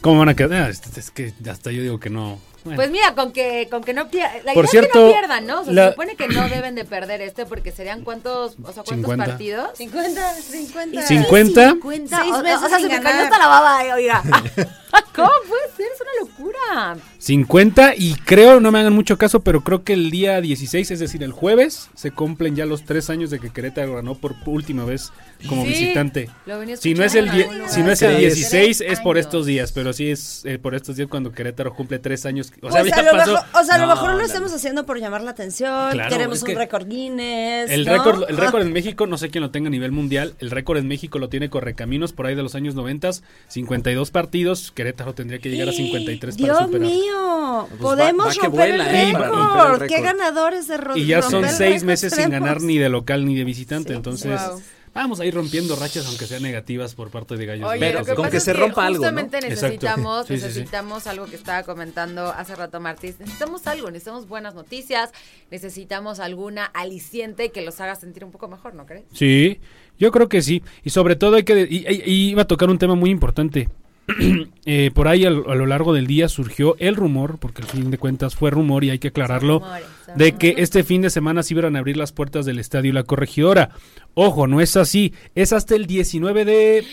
S8: ¿Cómo van a quedar? Ah, es que hasta yo digo que no. Bueno.
S1: Pues mira, con que, con que no pierdan. La
S8: Por
S1: idea es que
S8: cierto,
S1: no pierdan, ¿no? O sea,
S8: la-
S1: se supone que no deben de perder este porque serían cuántos, o sea, cuántos
S8: 50.
S1: partidos.
S3: 50, 50.
S8: 50.
S1: 50.
S3: Seis
S1: o,
S3: meses
S1: o sea,
S3: sin
S1: se me
S3: ganar.
S1: cayó hasta la baba, eh, oiga. ¿Cómo puede ser? Es una locura.
S8: 50 y creo, no me hagan mucho caso, pero creo que el día 16, es decir, el jueves, se cumplen ya los tres años de que Querétaro ganó por última vez como
S1: Sí,
S8: visitante.
S1: lo venía
S8: Si no es el, si no es el
S2: Tres
S8: 16 es por estos días, pero sí es eh, por estos días cuando Querétaro cumple tres años es, o sea,
S3: Pues a lo
S8: pasó.
S3: mejor, o sea, a lo
S2: No,
S3: mejor lo
S2: no,
S3: estamos haciendo por llamar la atención.
S8: Claro,
S3: queremos
S8: es
S3: un récord Guinness.
S8: El
S3: ¿no?
S8: récord, el récord en México, no sé quién lo tenga a nivel mundial, el récord en México lo tiene Correcaminos por ahí de los años 90, 52 partidos, Querétaro tendría que llegar a 53 para
S3: Dios mío,
S2: Pues
S3: podemos
S2: va- va que
S3: romper,
S2: vuela,
S3: el
S2: ¿eh?
S3: Récord. Qué ganadores de
S8: Y ya son seis meses sin ganar ni de local ni de visitante,
S3: Sí,
S8: entonces
S6: wow.
S8: Vamos a ir rompiendo rachas aunque sean negativas por parte de Gallos
S1: Oye, que
S2: con que se rompa algo.
S1: Justamente
S8: Exacto.
S1: necesitamos,
S8: Sí, sí, sí.
S1: necesitamos algo que estaba comentando hace rato Martí. Necesitamos algo, necesitamos buenas noticias, necesitamos alguna aliciente que los haga sentir un poco mejor, ¿no crees?
S8: Sí, yo creo que sí. Y sobre todo hay que... Y, y- y iba a tocar un tema muy importante. Eh, por ahí al- a, lo largo del día surgió el rumor, porque al fin de cuentas fue rumor y hay que aclararlo,
S1: Rumores,
S8: de que este fin de semana se iban a abrir las puertas del estadio La Corregidora. Ojo, no es así. Es hasta el 19 de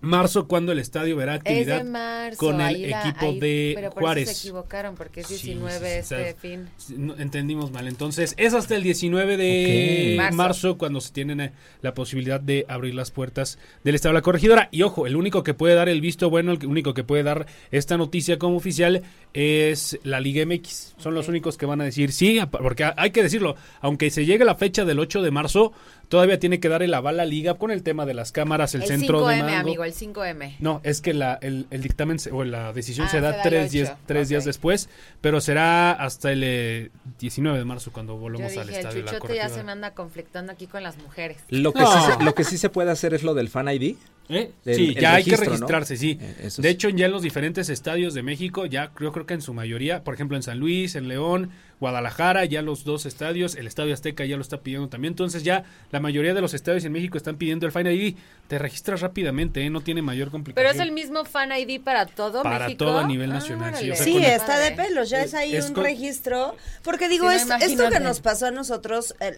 S8: marzo cuando el estadio verá
S1: Es
S8: actividad
S1: de marzo,
S8: con el
S1: la-
S8: equipo
S1: ahí-
S8: de
S1: pero por
S8: Juárez.
S1: Eso se equivocaron porque es
S8: Sí,
S1: 19
S8: sí, sí,
S1: este
S8: ¿sabes?
S1: fin.
S8: No, entendimos mal. Entonces, es hasta el 19 de marzo.
S1: Marzo.
S8: cuando se tienen eh, la posibilidad de abrir las puertas del Estado de la Corregidora. Y ojo, el único que puede dar el visto bueno, el que- único que puede dar esta noticia como oficial es la Liga MX. Son los únicos que van a decir sí, porque ha- hay que decirlo, aunque se llegue la fecha del 8 de marzo, todavía tiene que dar el aval a Liga con el tema de las cámaras, el,
S1: El,
S8: centro
S1: 5M,
S8: de mando.
S1: amigo, el 5M.
S8: No, es que la, el, el dictamen se- o la decisión
S1: Ah,
S8: se da
S1: se da el
S8: tres, días, tres días
S1: Ok.
S8: después, pero será hasta el eh, 19 de marzo cuando
S1: Yo
S8: volvemos al
S1: dije, el
S8: estadio de la
S1: chuchote ya se me anda conflictando aquí con las mujeres.
S2: Lo que,
S8: No.
S2: sí lo que sí se puede hacer es lo del Fan ID.
S8: ¿Eh? Sí, ya hay que registrarse, sí.
S2: Eh,
S8: de hecho, ya en los diferentes estadios de México, ya yo creo que en su mayoría, por ejemplo en San Luis, en León, Guadalajara, ya los dos estadios, el Estadio Azteca ya lo está pidiendo también. Entonces ya la mayoría de los estadios en México están pidiendo el Fan ID. Te registras rápidamente, ¿eh? no tiene mayor complicación.
S1: Pero es el mismo fan ID para todo
S8: Para
S1: México.
S8: todo a nivel nacional, sí, o sea,
S3: Sí, está de pelos, ya
S8: Es-
S3: es ahí
S8: es
S3: un
S8: con-
S3: registro. Porque digo,
S1: Sí, no,
S3: es, esto que nos pasó a nosotros, eh,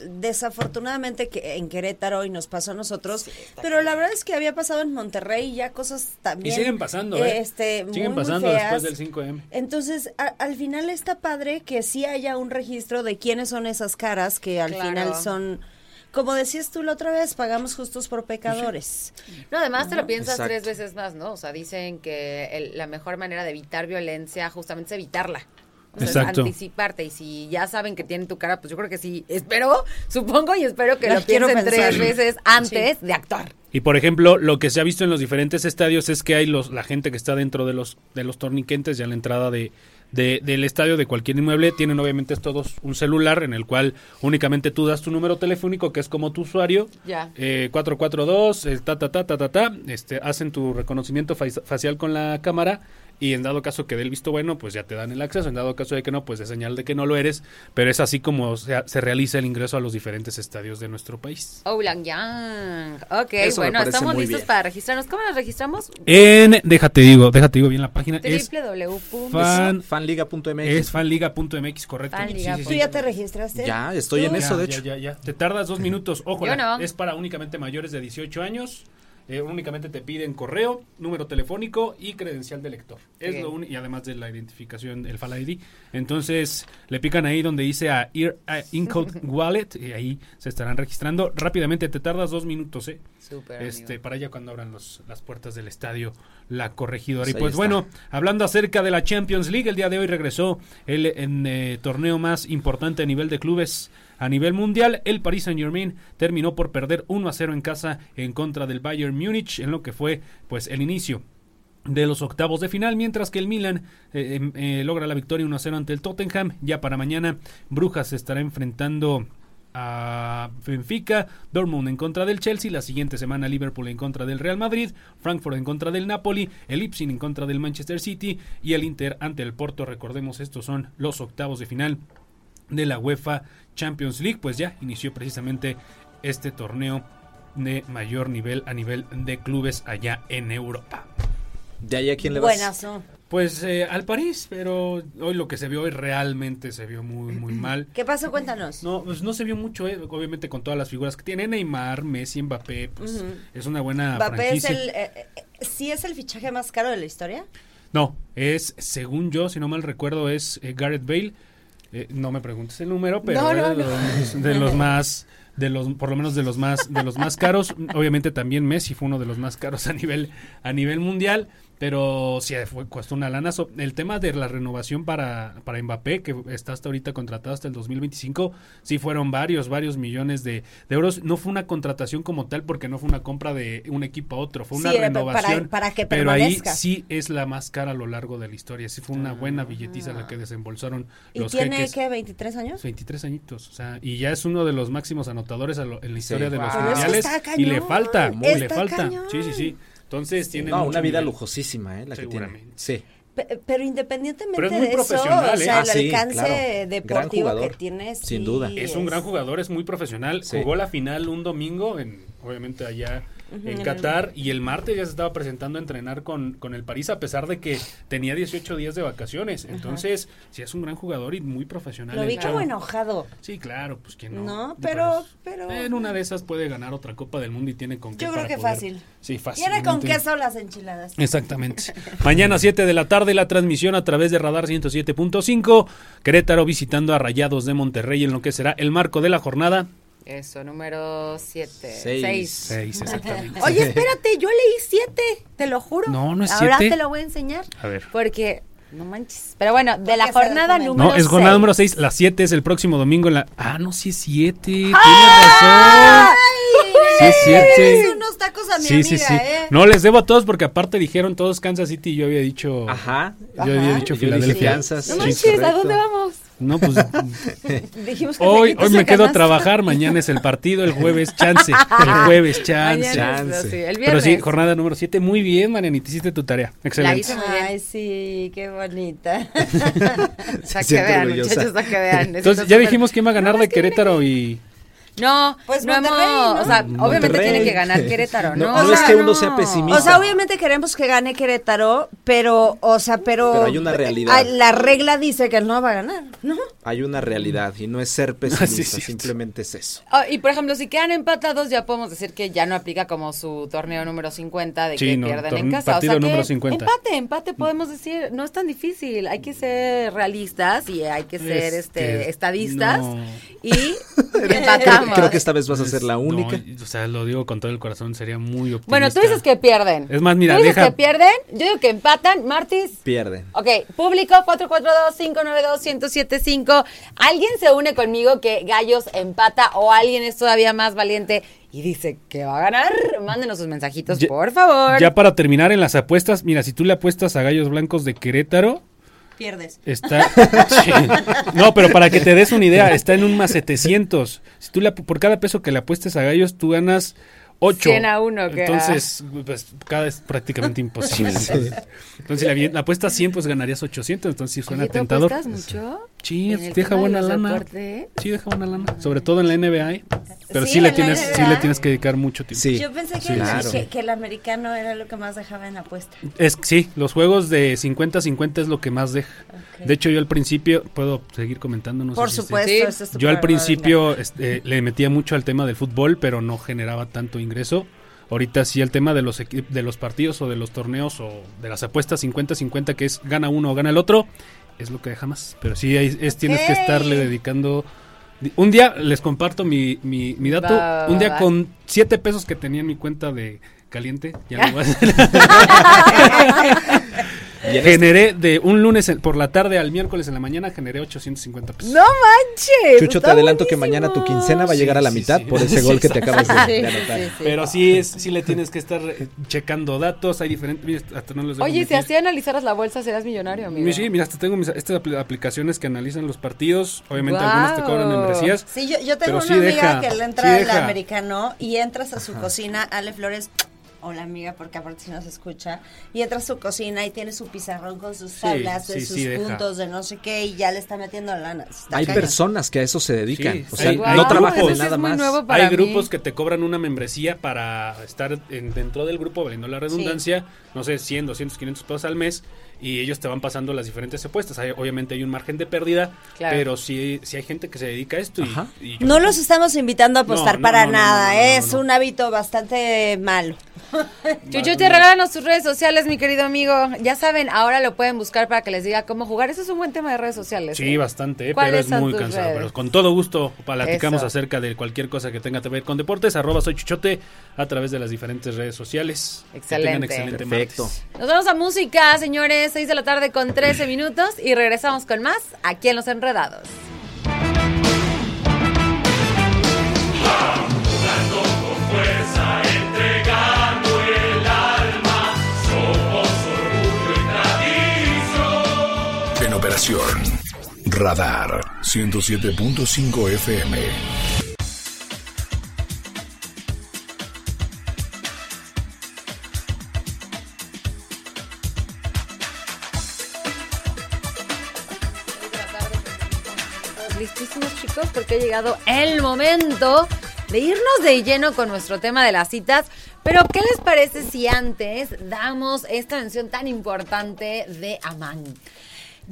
S3: desafortunadamente que en Querétaro y nos pasó a nosotros, pero la verdad es que había pasado en Monterrey ya cosas
S8: Y
S3: también.
S8: siguen pasando, ¿eh?
S3: Este,
S8: siguen
S3: muy, muy
S8: pasando
S3: feas.
S8: después del 5M.
S3: Entonces, a- al final está padre que sí haya un registro de quiénes son esas caras que al
S1: Claro.
S3: final son, como decías tú la otra vez, pagamos justos por pecadores.
S1: No, además te lo piensas
S2: Exacto.
S1: tres veces más, ¿no? O sea, dicen que el- la mejor manera de evitar violencia justamente es evitarla. O sea, es
S8: Exacto.
S1: anticiparte. Y si ya saben que tienen tu cara, pues yo creo que sí. Espero, supongo y espero que
S3: La
S1: lo
S3: quiero
S1: piensen
S3: pensar.
S1: tres veces antes de actuar.
S8: Y por ejemplo, lo que se ha visto en los diferentes estadios es que hay los, la gente que está dentro de los, de los torniquentes y a la entrada de, de- del estadio de cualquier inmueble tienen obviamente todos un celular en el cual únicamente tú das tu número telefónico que es como tu usuario
S1: Ya.
S8: eh, 442 eh, ta ta ta ta ta ta este hacen tu reconocimiento fa- facial con la cámara y en dado caso que dé el visto bueno pues ya te dan el acceso en dado caso de que no pues de señal de que no lo eres pero es así como se, se realiza el ingreso a los diferentes estadios de nuestro país
S1: Oulang Yang. Ok,
S2: Eso
S1: bueno, estamos listos
S2: bien.
S1: para registrarnos. ¿Cómo nos registramos?
S8: en déjate digo déjate digo bien la página es
S1: www.
S8: fan
S2: Fanliga.mx.
S8: es fanliga.mx correcto
S1: Fanliga
S8: Sí, sí,
S3: ¿Tú
S8: sí.
S3: ya te registraste?
S2: Ya, estoy en
S3: ¿Tú?
S2: eso, de
S8: Ya,
S2: hecho.
S8: ya, ya, ya. Te tardas dos minutos. Ojo,
S1: no.
S8: es para únicamente mayores de 18 años. Eh, únicamente te piden correo, número telefónico y credencial de lector. Es lo uni- y además de la identificación, el Fall ID. Entonces, le pican ahí donde dice a a Incode Wallet y ahí se estarán registrando. Rápidamente, te tardas dos minutos, ¿eh?
S1: Súper,
S8: este
S1: amigo.
S8: para allá cuando abran los, las puertas del estadio La Corregidora.
S2: Pues
S8: y pues bueno, hablando acerca de la Champions League, el día de hoy regresó el en, eh, torneo más importante a nivel de clubes a nivel mundial. El Paris Saint Germain terminó por perder 1 a 0 en casa en contra del Bayern Múnich en lo que fue pues el inicio de los octavos de final, mientras que el Milan eh, em, eh, logra la victoria 1 a 0 ante el Tottenham. Ya para mañana, Brujas estará enfrentando a Benfica, Dortmund en contra del Chelsea, la siguiente semana Liverpool en contra del Real Madrid, Frankfurt en contra del Napoli, el Ipsin en contra del Manchester City y el Inter ante el Porto. Recordemos, estos son los octavos de final de la UEFA Champions League, pues ya inició precisamente este torneo de mayor nivel a nivel de clubes allá en Europa.
S2: ¿De ahí a quién le vas?
S3: Buenazo.
S8: Pues eh, al París, pero hoy lo que se vio hoy realmente se vio muy muy mal.
S3: ¿Qué pasó? Cuéntanos.
S8: No, pues no se vio mucho, eh, obviamente con todas las figuras que tiene Neymar, Messi, Mbappé, pues es una buena
S3: Mbappé es el, eh, eh, ¿sí es el fichaje más caro de la historia?
S8: No, es según yo, si no mal recuerdo, es eh, Gareth Bale. Eh, no me preguntes el número, pero
S1: No,
S8: de, los, de los más de los por lo menos de los más de los más caros. Obviamente también Messi fue uno de los más caros a nivel a nivel mundial pero sí fue costó una lana. So, el tema de la renovación para para Mbappé que está hasta ahorita contratado hasta el 2025 sí fueron varios varios millones de, de euros. No fue una contratación como tal porque no fue una compra de un equipo a otro fue una
S3: Sí, eh,
S8: renovación.
S3: para- para que
S8: pero ahí sí es la más cara a lo largo de la historia. Sí fue una buena billetiza la que desembolsaron
S3: ¿Y
S8: los
S3: tiene,
S8: jeques.
S3: qué, 23 años?
S8: 23 añitos, o sea, y ya es uno de los máximos anotadores a lo- en la historia de los
S2: es que
S8: mundiales y le falta, muy le falta.
S3: cañón.
S8: Sí, sí, sí. Entonces tiene
S2: No, una vida
S8: nivel.
S2: lujosísima, ¿eh? La que tiene. Sí.
S3: Pe- Pero independientemente
S8: Pero es muy
S3: de eso,
S8: profesional,
S3: o
S8: ¿eh?
S3: sea,
S2: Ah,
S3: el
S2: sí,
S3: alcance
S2: claro. Gran
S3: deportivo que tiene,
S2: sin
S3: sí
S2: duda.
S8: Es un gran jugador, es muy profesional.
S2: Sí.
S8: Jugó la final un domingo, en, obviamente allá en Qatar, y el martes ya se estaba presentando a entrenar con, con el París, a pesar de que tenía 18 días de vacaciones. Entonces, sí es un gran jugador y muy profesional.
S3: Lo vi como enojado.
S8: Sí, claro, pues quién no.
S3: No, pero- pero-
S8: En una de esas puede ganar otra Copa del Mundo y tiene con qué
S3: Yo creo
S8: para
S3: que
S8: poder-
S3: fácil.
S8: Sí, fácil.
S3: Viene con queso las enchiladas.
S8: Exactamente. Mañana 7 de la tarde la transmisión a través de Radar 107.5. Querétaro visitando a Rayados de Monterrey en lo que será el marco de la jornada.
S1: Eso, número 7.
S2: Seis.
S1: 6.
S8: 6, exactamente.
S1: Oye, espérate, yo leí 7, te lo juro.
S8: No, no es
S1: Ahora
S8: siete.
S1: te lo voy a enseñar.
S8: A ver.
S1: Porque, no manches. Pero bueno, de la jornada número
S8: No, es jornada
S1: seis.
S8: número 6. La 7 es el próximo domingo en la. Ah, no, sí es 7. Tienes razón. Sí es 7.
S3: Es unos tacos a mi
S8: Sí,
S3: amiga,
S8: sí, sí.
S3: ¿eh?
S8: No, les debo a todos porque aparte dijeron todos Kansas City y yo había dicho.
S2: Ajá.
S8: Yo había dicho Filadelfia.
S2: Kansas.
S1: No
S2: Sí,
S1: manches, ¿a dónde vamos?
S8: No, pues
S1: Dijimos que
S8: hoy, hoy me quedo a trabajar, mañana es el partido, el jueves chance, el jueves chance.
S1: Sí, el
S8: Pero sí, jornada número 7, muy bien, Marianita, hiciste tu tarea. Excelente.
S1: hice muy bien.
S3: Ay, sí, qué bonita.
S1: Que vean,
S2: orgullosa.
S1: muchachos, que vean.
S8: Entonces, ya dijimos quién va a ganar de Querétaro y
S1: No,
S3: Pues
S1: no hemos,
S3: Monterrey, ¿no?
S1: o sea, obviamente tiene que ganar Querétaro, ¿no?
S2: No,
S3: no es
S2: que uno sea pesimista.
S3: O sea, obviamente queremos que gane Querétaro, pero, o sea, pero...
S2: Pero hay una realidad.
S3: Ah, La regla dice que él no va a ganar, ¿no?
S2: Hay una realidad y no es ser pesimista,
S8: Sí, sí.
S2: simplemente es eso.
S1: Ah, y por ejemplo, si quedan empatados, ya podemos decir que ya no aplica como su torneo número 50 de
S8: Sí,
S1: que
S8: no,
S1: pierden
S8: torne-
S1: en casa.
S8: partido
S1: o sea, que
S8: número 50.
S1: Empate, empate, podemos decir. No es tan difícil. Hay que ser realistas y hay que ser
S8: Este,
S1: este estadistas.
S8: no.
S1: Y empatamos.
S2: Creo que esta vez vas a ser la única.
S8: No, o sea, lo digo con todo el corazón, sería muy optimista.
S1: Bueno, tú dices que pierden.
S8: Es más, mira,
S1: Tú dices
S8: deja-
S1: que pierden, yo digo que empatan. Martis.
S2: Pierden.
S1: Ok, público 442-592-1075. ¿Alguien se une conmigo que Gallos empata o alguien es todavía más valiente y dice que va a ganar? Mándenos sus mensajitos,
S8: Ya-
S1: por favor.
S8: Ya para terminar en las apuestas, mira, si tú le apuestas a Gallos Blancos de Querétaro,
S3: Pierdes.
S8: Está. Sí. No, pero para que te des una idea, está en un más 700. Si tú le, ap- por cada peso que le apuestes a gallos, tú ganas 8.
S1: 100 a uno, que-
S8: Entonces, pues cada vez prácticamente imposible. Entonces, si la, la apuestas 100, pues ganarías 800. Entonces, sí suena
S1: Oye, ¿tú
S8: tentador.
S1: apuestas mucho?
S8: Sí, deja
S1: de
S8: buena lana.
S1: deportes?
S8: Sí, deja buena lana. Sobre todo en la NBA. Pero sí,
S3: Sí,
S8: le tienes, sí le tienes que dedicar mucho tiempo.
S2: Sí.
S3: Yo pensé que,
S2: Sí,
S3: el,
S2: claro.
S3: que, que el americano era lo que más dejaba en apuesta.
S8: Es sí, los juegos de 50-50 es lo que más deja. De hecho, yo al principio, puedo seguir comentando, no sé
S3: Por
S8: si-
S3: supuesto,
S1: Sí.
S3: este es tu
S8: Yo al principio este, le metía mucho al tema del fútbol, pero no generaba tanto ingreso. Ahorita sí el tema de los de los partidos o de los torneos o de las apuestas 50-50 que es gana uno o gana el otro, es lo que deja más. Pero sí hay- es, tienes que estarle dedicando... Un día les comparto mi, mi, mi dato.
S1: Va, va,
S8: un día
S1: va.
S8: con siete pesos que tenía en mi cuenta de caliente, ya lo voy a generé de un lunes por la tarde al miércoles en la mañana, generé 850 pesos.
S1: ¡No manches!
S2: Chucho, te adelanto que mañana tu quincena va a llegar a la
S8: Sí,
S2: mitad
S8: sí.
S2: por ese
S8: Sí,
S2: gol que te acabas de,
S1: Sí,
S2: de
S1: sí,
S2: anotar.
S1: sí, sí.
S8: Pero sí, es, sí le tienes que estar eh, checando datos, hay diferentes... mira, hasta no les dejo
S1: Oye, si así analizaras la bolsa, serás millonario, amigo.
S8: Mi- Sí, mira, hasta tengo mis, estas apl- aplicaciones que analizan los partidos. Obviamente
S1: Guau.
S8: algunas te cobran membresías.
S3: Sí, yo, yo tengo una
S8: sí
S3: amiga
S8: deja,
S3: que le
S8: sí
S3: entra al americano y entras a su cocina, Ale Flores, hola amiga, porque aparte si nos escucha, y entra a su cocina y tiene su pizarrón con sus
S8: Sí,
S3: tablas, de
S8: sí,
S3: sus
S8: sí deja.
S3: puntos de no sé qué y ya le está metiendo lana. Está
S2: Hay
S3: cañón.
S2: personas que a eso se dedican.
S8: Sí,
S2: o sea,
S8: hay-
S2: no
S8: hay grupos.
S2: de nada
S1: es muy
S2: más.
S1: nuevo para
S8: Hay
S1: mí.
S8: grupos que te cobran una membresía para estar en- dentro del grupo, valiendo la redundancia, no sé, 100, 200, 500 pesos al mes, y ellos te van pasando las diferentes apuestas. Hay- obviamente hay un margen de pérdida,
S1: Claro.
S8: pero sí, sí hay gente que se dedica a esto. y-
S2: Ajá.
S8: y yo-
S3: No los estamos invitando a apostar
S8: No, no,
S3: para
S8: no, no,
S3: nada,
S8: no, no,
S3: ¿eh?
S8: no,
S3: es
S8: no.
S3: un hábito bastante malo.
S1: Chuchuti, regálanos tus redes sociales, mi querido amigo. Ya saben, ahora lo pueden buscar para que les diga cómo jugar. Eso es un buen tema de redes sociales.
S8: Sí,
S1: ¿eh?
S8: bastante, eh, pero
S1: ¿Cuáles
S8: es muy cansado.
S1: redes?
S8: Pero con todo gusto platicamos
S1: Eso.
S8: acerca de cualquier cosa que tenga que ver con deportes. Arroba soy Chuchote a través de las diferentes redes sociales. Que tengan
S1: Excelente.
S8: excelente
S2: Perfecto.
S8: martes.
S1: Nos vamos a música, señores. 6 de la tarde con 13 minutos y regresamos con más aquí en Los Enredados.
S4: En operación Radar 107.5 FM.
S1: Porque ha llegado el momento de irnos de lleno con nuestro tema de las citas. Pero ¿qué les parece si antes damos esta mención tan importante de Amán?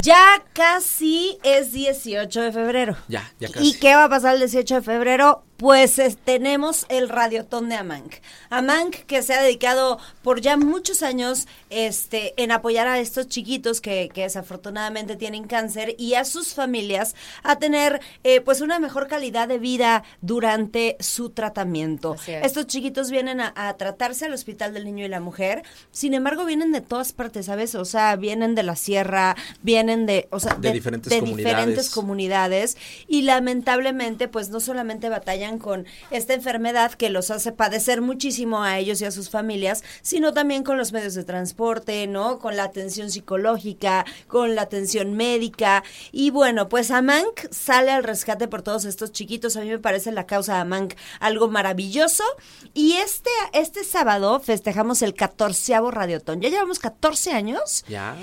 S3: Ya casi es 18 de febrero.
S2: Ya, ya casi.
S3: ¿Y qué va a pasar el 18 de febrero? Pues es- tenemos el radiotón de Amank. Amank que se ha dedicado por ya muchos años este, en apoyar a estos chiquitos que, que desafortunadamente tienen cáncer y a sus familias a tener eh, pues una mejor calidad de vida durante su tratamiento.
S1: Es.
S3: Estos chiquitos vienen a, a tratarse al Hospital del Niño y la Mujer, sin embargo vienen de todas partes, ¿sabes? O sea, vienen de la sierra, vienen de, o sea,
S2: De diferentes
S3: de
S2: comunidades.
S3: diferentes comunidades y lamentablemente pues no solamente batallan con esta enfermedad que los hace padecer muchísimo a ellos y a sus familias, sino también con los medios de transporte, ¿no? Con la atención psicológica, con la atención médica y bueno, pues Amank sale al rescate por todos estos chiquitos, a mí me parece la causa de Amank algo maravilloso y este este sábado festejamos el 14 Radiotón. Ya llevamos 14 años
S2: Ya.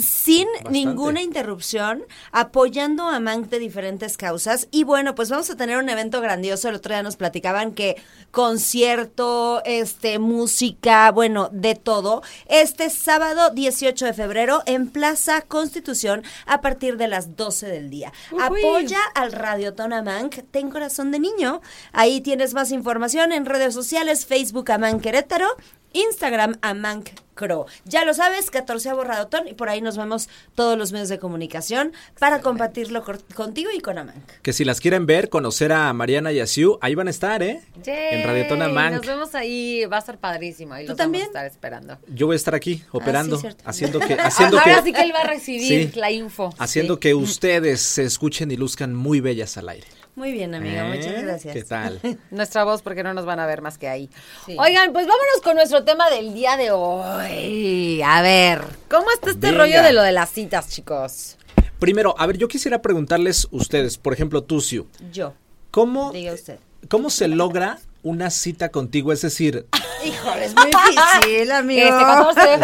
S3: Sin
S2: Bastante.
S3: ninguna interrupción, apoyando a Mank de diferentes causas. Y bueno, pues vamos a tener un evento grandioso. El otro día nos platicaban que concierto, este, música, bueno, de todo. Este sábado 18 de febrero en Plaza Constitución a partir de las 12 del día.
S1: Uy.
S3: Apoya al Radiotón Amank, Ten Corazón de Niño. Ahí tienes más información en redes sociales, Facebook Amank Querétaro, Instagram Amank Crow. Ya lo sabes, 14 Radotón y por ahí nos vemos todos los medios de comunicación para compartirlo contigo y con Amank.
S2: Que si las quieren ver, conocer a Mariana y a Siu, ahí van a estar, ¿eh? En Radiotona
S1: Yay,
S2: Mank.
S1: Nos vemos ahí, va a estar padrísimo. Ahí
S3: ¿Tú
S1: los
S3: también?
S1: vamos a estar esperando.
S2: Yo voy a estar aquí operando,
S3: Ah, cierto.
S2: haciendo que, haciendo
S1: Ahora
S2: que,
S1: sí que él va a recibir
S2: Sí.
S1: la info.
S2: haciendo
S1: Sí.
S2: que ustedes se escuchen y luzcan muy bellas al aire.
S3: Muy bien, amiga,
S2: ¿Eh?
S3: muchas gracias.
S2: ¿Qué tal?
S1: Nuestra voz, porque no nos van a ver más que ahí.
S3: Sí.
S1: Oigan, pues vámonos con nuestro tema del día de hoy. A ver, ¿cómo está este
S2: Venga.
S1: rollo de lo de las citas, chicos?
S2: Primero, a ver, yo quisiera preguntarles ustedes, por ejemplo, Siu,
S3: Yo,
S2: ¿cómo,
S3: diga usted.
S2: ¿cómo se logra una cita contigo? Es decir,
S3: Híjole, es muy difícil, amigo.
S1: Este 14 de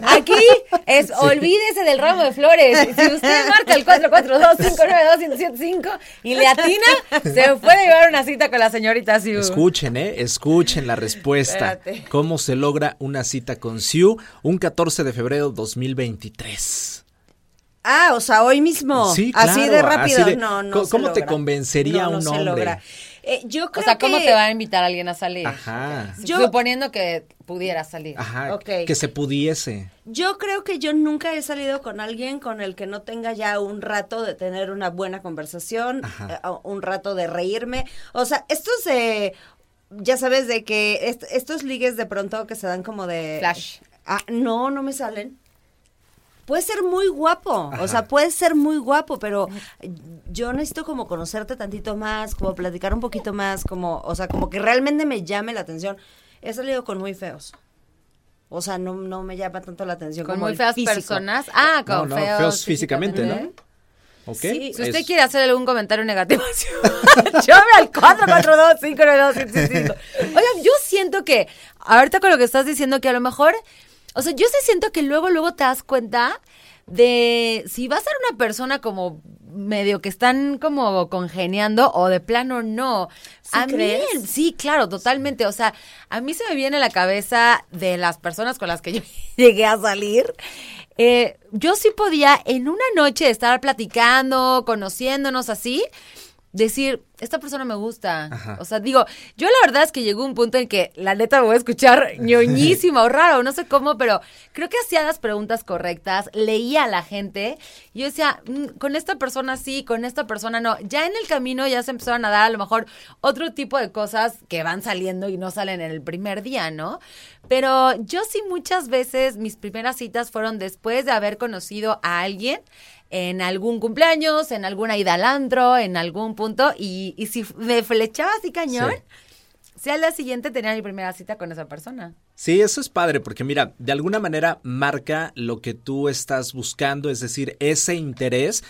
S1: aquí es, olvídese del ramo de flores. Si usted marca el 442-592-1075 y le atina, se puede llevar una cita con la señorita Siu.
S2: escuchen, ¿eh? Escuchen la respuesta.
S1: Espérate.
S2: ¿Cómo se logra una cita con Siu un 14 de febrero 2023?
S3: Ah, o sea, hoy mismo.
S2: Sí,
S3: Así
S2: claro,
S3: de rápido.
S2: así de-
S3: no, no.
S2: ¿cómo-
S3: se
S2: cómo te
S3: logra.
S2: convencería
S3: No, no
S2: un
S3: se
S2: hombre?
S3: logra. Eh, yo creo
S1: O sea, ¿cómo
S3: que-
S1: te va a invitar alguien a salir?
S2: Ajá.
S3: Yo-
S1: Suponiendo que pudiera salir.
S2: Ajá, que se pudiese.
S3: Yo creo que yo nunca he salido con alguien con el que no tenga ya un rato de tener una buena conversación,
S2: Ajá.
S3: eh, un rato de reírme. O sea, estos de, ya sabes, de que est- estos ligues de pronto que se dan como de...
S1: Flash.
S3: Ah, no, no me salen. Puede ser muy guapo, o sea, puede ser muy guapo, pero yo necesito como conocerte tantito más, como platicar un poquito más, como, o sea, como que realmente me llame la atención. He salido con muy feos. O sea, no, no me llama tanto la atención.
S1: Con
S3: como
S1: muy
S3: el
S1: feas
S3: físico.
S1: personas. Ah, con
S2: No, no,
S1: feos,
S2: feos físicamente, ¿no? ¿Ok?
S3: Sí,
S1: Si usted
S2: Es-
S1: quiere hacer algún comentario negativo, llame al 442-592-555. Oigan, yo siento que, ahorita con lo que estás diciendo, que a lo mejor, o sea, yo sí siento que luego, luego te das cuenta de si va a ser una persona como medio que están como congeniando o de plano no. a
S3: crees?
S1: mí, sí, claro, totalmente. O sea, a mí se me viene a la cabeza de las personas con las que yo llegué a salir. eh, yo sí podía en una noche estar platicando, conociéndonos así, decir, esta persona me gusta.
S2: Ajá.
S1: O sea, digo, yo la verdad es que llegó un punto en que la neta me voy a escuchar ñoñísima o raro, no sé cómo, pero creo que hacía las preguntas correctas, leía a la gente. Y yo decía, "Mm, con esta persona sí, con esta persona no. Ya en el camino ya se empezaron a dar a lo mejor otro tipo de cosas que van saliendo y no salen en el primer día, ¿no? Pero yo sí muchas veces mis primeras citas fueron después de haber conocido a alguien en algún cumpleaños, en alguna ida al antro, en algún punto, y, y si me flechaba así cañón, si al día siguiente tenía mi primera cita con esa persona.
S2: Sí, eso es padre, porque mira, de alguna manera marca lo que tú estás buscando, es decir, ese interés.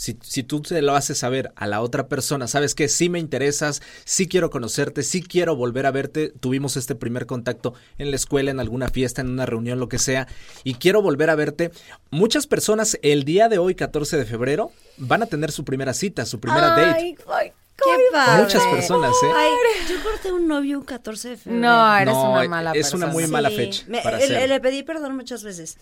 S2: Si, si tú te lo haces saber a la otra persona, sabes que sí me interesas, sí quiero conocerte, sí quiero volver a verte, tuvimos este primer contacto en la escuela, en alguna fiesta, en una reunión, lo que sea, y quiero volver a verte. Muchas personas el día de hoy, 14 de febrero, van a tener su primera cita, su primera date.
S1: Ay,
S3: Qué padre.
S2: Muchas personas, ¿eh?
S3: Ay, yo corté un novio un 14 de febrero.
S1: No, eres
S2: No,
S1: una mala
S2: es una
S1: persona.
S2: muy mala
S3: Sí,
S2: fecha
S3: me-
S2: para
S3: le- le pedí perdón muchas veces.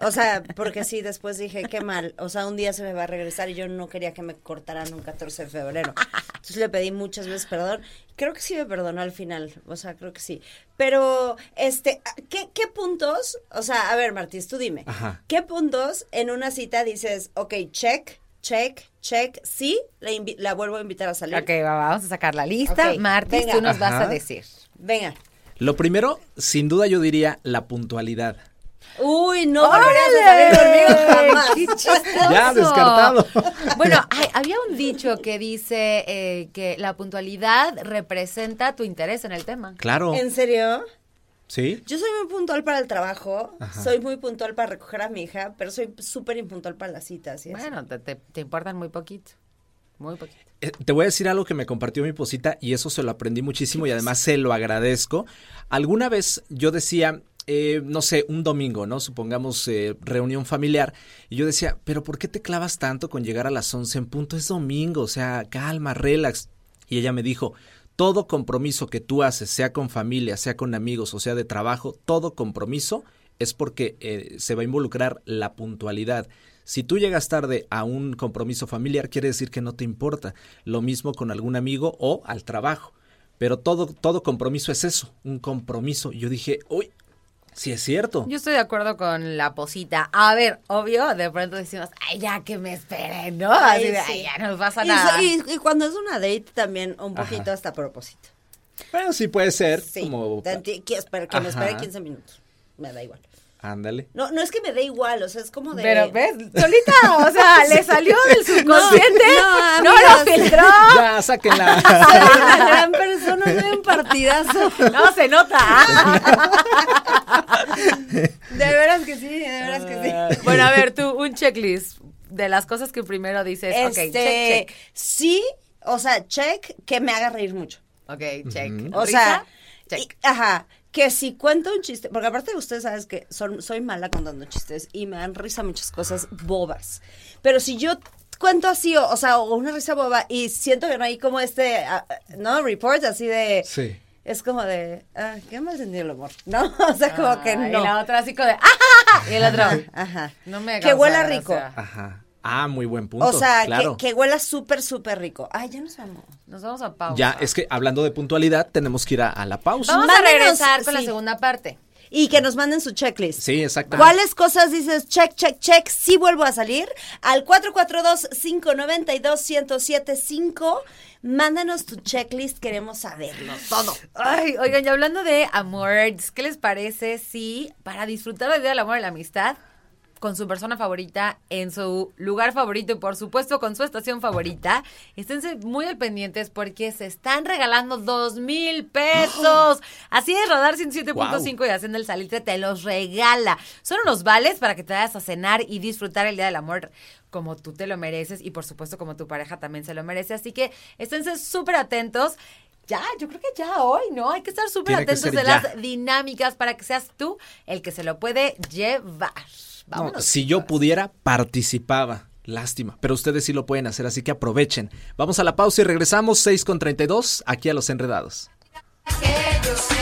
S3: O sea, porque sí, después dije, qué mal. O sea, un día se me va a regresar y yo no quería que me cortaran un 14 de febrero. Entonces le pedí muchas veces perdón. Creo que sí me perdonó al final. O sea, creo que sí. Pero, este, ¿qué, qué puntos? O sea, a ver, Martís, tú dime.
S2: Ajá.
S3: ¿Qué puntos en una cita dices, ok, check, check, check, sí, la, vuelvo a invitar a salir?
S1: Ok, va, vamos a sacar la lista.
S3: Ok,
S1: Martis,
S3: venga.
S1: tú nos vas a decir.
S3: Venga.
S2: Lo primero, sin duda yo diría la puntualidad.
S3: Uy, no volverías a salir conmigo jamás.
S1: ¡Qué chistoso!
S2: Ya, descartado.
S1: Bueno, hay- había un dicho que dice eh, que la puntualidad representa tu interés en el tema.
S2: Claro.
S3: ¿En serio?
S2: ¿Sí?
S3: Yo soy muy puntual para el trabajo,
S2: Ajá.
S3: soy muy puntual para recoger a mi hija, pero soy súper impuntual para las citas.
S1: Bueno, te, te- te importan muy poquito. Muy poquito.
S2: Eh, Te voy a decir algo que me compartió mi posita y eso se lo aprendí muchísimo y además se lo agradezco. Alguna vez yo decía, eh, no sé, un domingo, ¿no? Supongamos eh, reunión familiar y yo decía, pero ¿por qué te clavas tanto con llegar a las 11 en punto? Es domingo, o sea, calma, relax. Y ella me dijo, todo compromiso que tú haces, sea con familia, sea con amigos o sea de trabajo, todo compromiso es porque eh, se va a involucrar la puntualidad. Si tú llegas tarde a un compromiso familiar, quiere decir que no te importa. Lo mismo con algún amigo o al trabajo. Pero todo, todo compromiso es eso, un compromiso. Yo dije, uy, sí es cierto.
S1: Yo estoy de acuerdo con la posita. A ver, obvio, de pronto decimos, ay, ya que me esperen, ¿no?
S3: Ay,
S1: Así de,
S3: sí.
S1: ay, ya no nos pasa
S3: Y,
S1: nada.
S3: y- y cuando es una date también un poquito
S2: Ajá.
S3: hasta a propósito.
S2: Bueno, sí puede ser.
S3: Sí,
S2: Como...
S3: que, espera- que me espere
S2: Ajá.
S3: 15 minutos. Me da igual.
S2: Ándale.
S3: No, no es que me dé igual, o sea, es como de...
S1: Pero, ¿ves? Solita, o sea, le salió del subconsciente.
S3: no,
S1: No, lo filtró.
S2: Ya, sáquenla.
S3: Soy una gran persona, soy un partidazo.
S1: No, se nota.
S3: De veras que sí, de veras que sí.
S1: Bueno, a ver, tú, un checklist de las cosas que primero dices. ok,
S3: Este,
S1: check, check.
S3: sí, o sea, check, que me haga reír mucho.
S1: Ok, check.
S3: O sea,
S1: check.
S3: y- ajá, que si cuento un chiste, porque aparte ustedes sabes que son, soy mala contando chistes y me dan risa muchas cosas bobas. Pero si yo cuento así, o, o sea, o una risa boba y siento que no hay como este, ah, ¿no? Report así de...
S2: Sí.
S3: Es como de, ah, qué mal sentido el humor, ¿no? O sea, como que no.
S1: Y la otra así como de, ¡ah! Y el otro,
S3: Ajá.
S1: no me
S3: Que huela rico.
S2: Ajá. Ah, muy buen punto.
S3: O sea,
S2: claro.
S3: que, que huela súper, súper rico. Ay, ya nos vamos.
S1: Nos vamos a pausa.
S2: Ya, es que hablando de puntualidad, tenemos que ir a, a la pausa.
S1: Vamos a regresar con la segunda parte.
S3: Y que nos manden su checklist.
S2: Sí, exactamente.
S3: ¿Cuáles cosas dices check, check, check? Sí vuelvo a salir. Al 442-592-1075. Mándanos tu checklist, queremos saberlo todo.
S1: Ay, oigan, y hablando de amor, ¿qué les parece si para disfrutar del Día del Amor y la Amistad con su persona favorita, en su lugar favorito y por supuesto con su estación favorita, esténse muy al pendientes porque se están regalando dos mil pesos. Así es, Radar 107.5 y Haciendo el Salitre te los regala. Son unos vales para que te vayas a cenar y disfrutar el Día del Amor como tú te lo mereces y por supuesto como tu pareja también se lo merece. Así que esténse súper atentos. Ya, yo creo que ya hoy, ¿no? Hay que estar súper atentos de
S2: ya.
S1: las dinámicas para que seas tú el que se lo puede llevar.
S2: No, si yo pudiera, participaba. Lástima, pero ustedes sí lo pueden hacer, así que aprovechen. Vamos a la pausa y regresamos 6 con 32 aquí a Los Enredados.
S9: que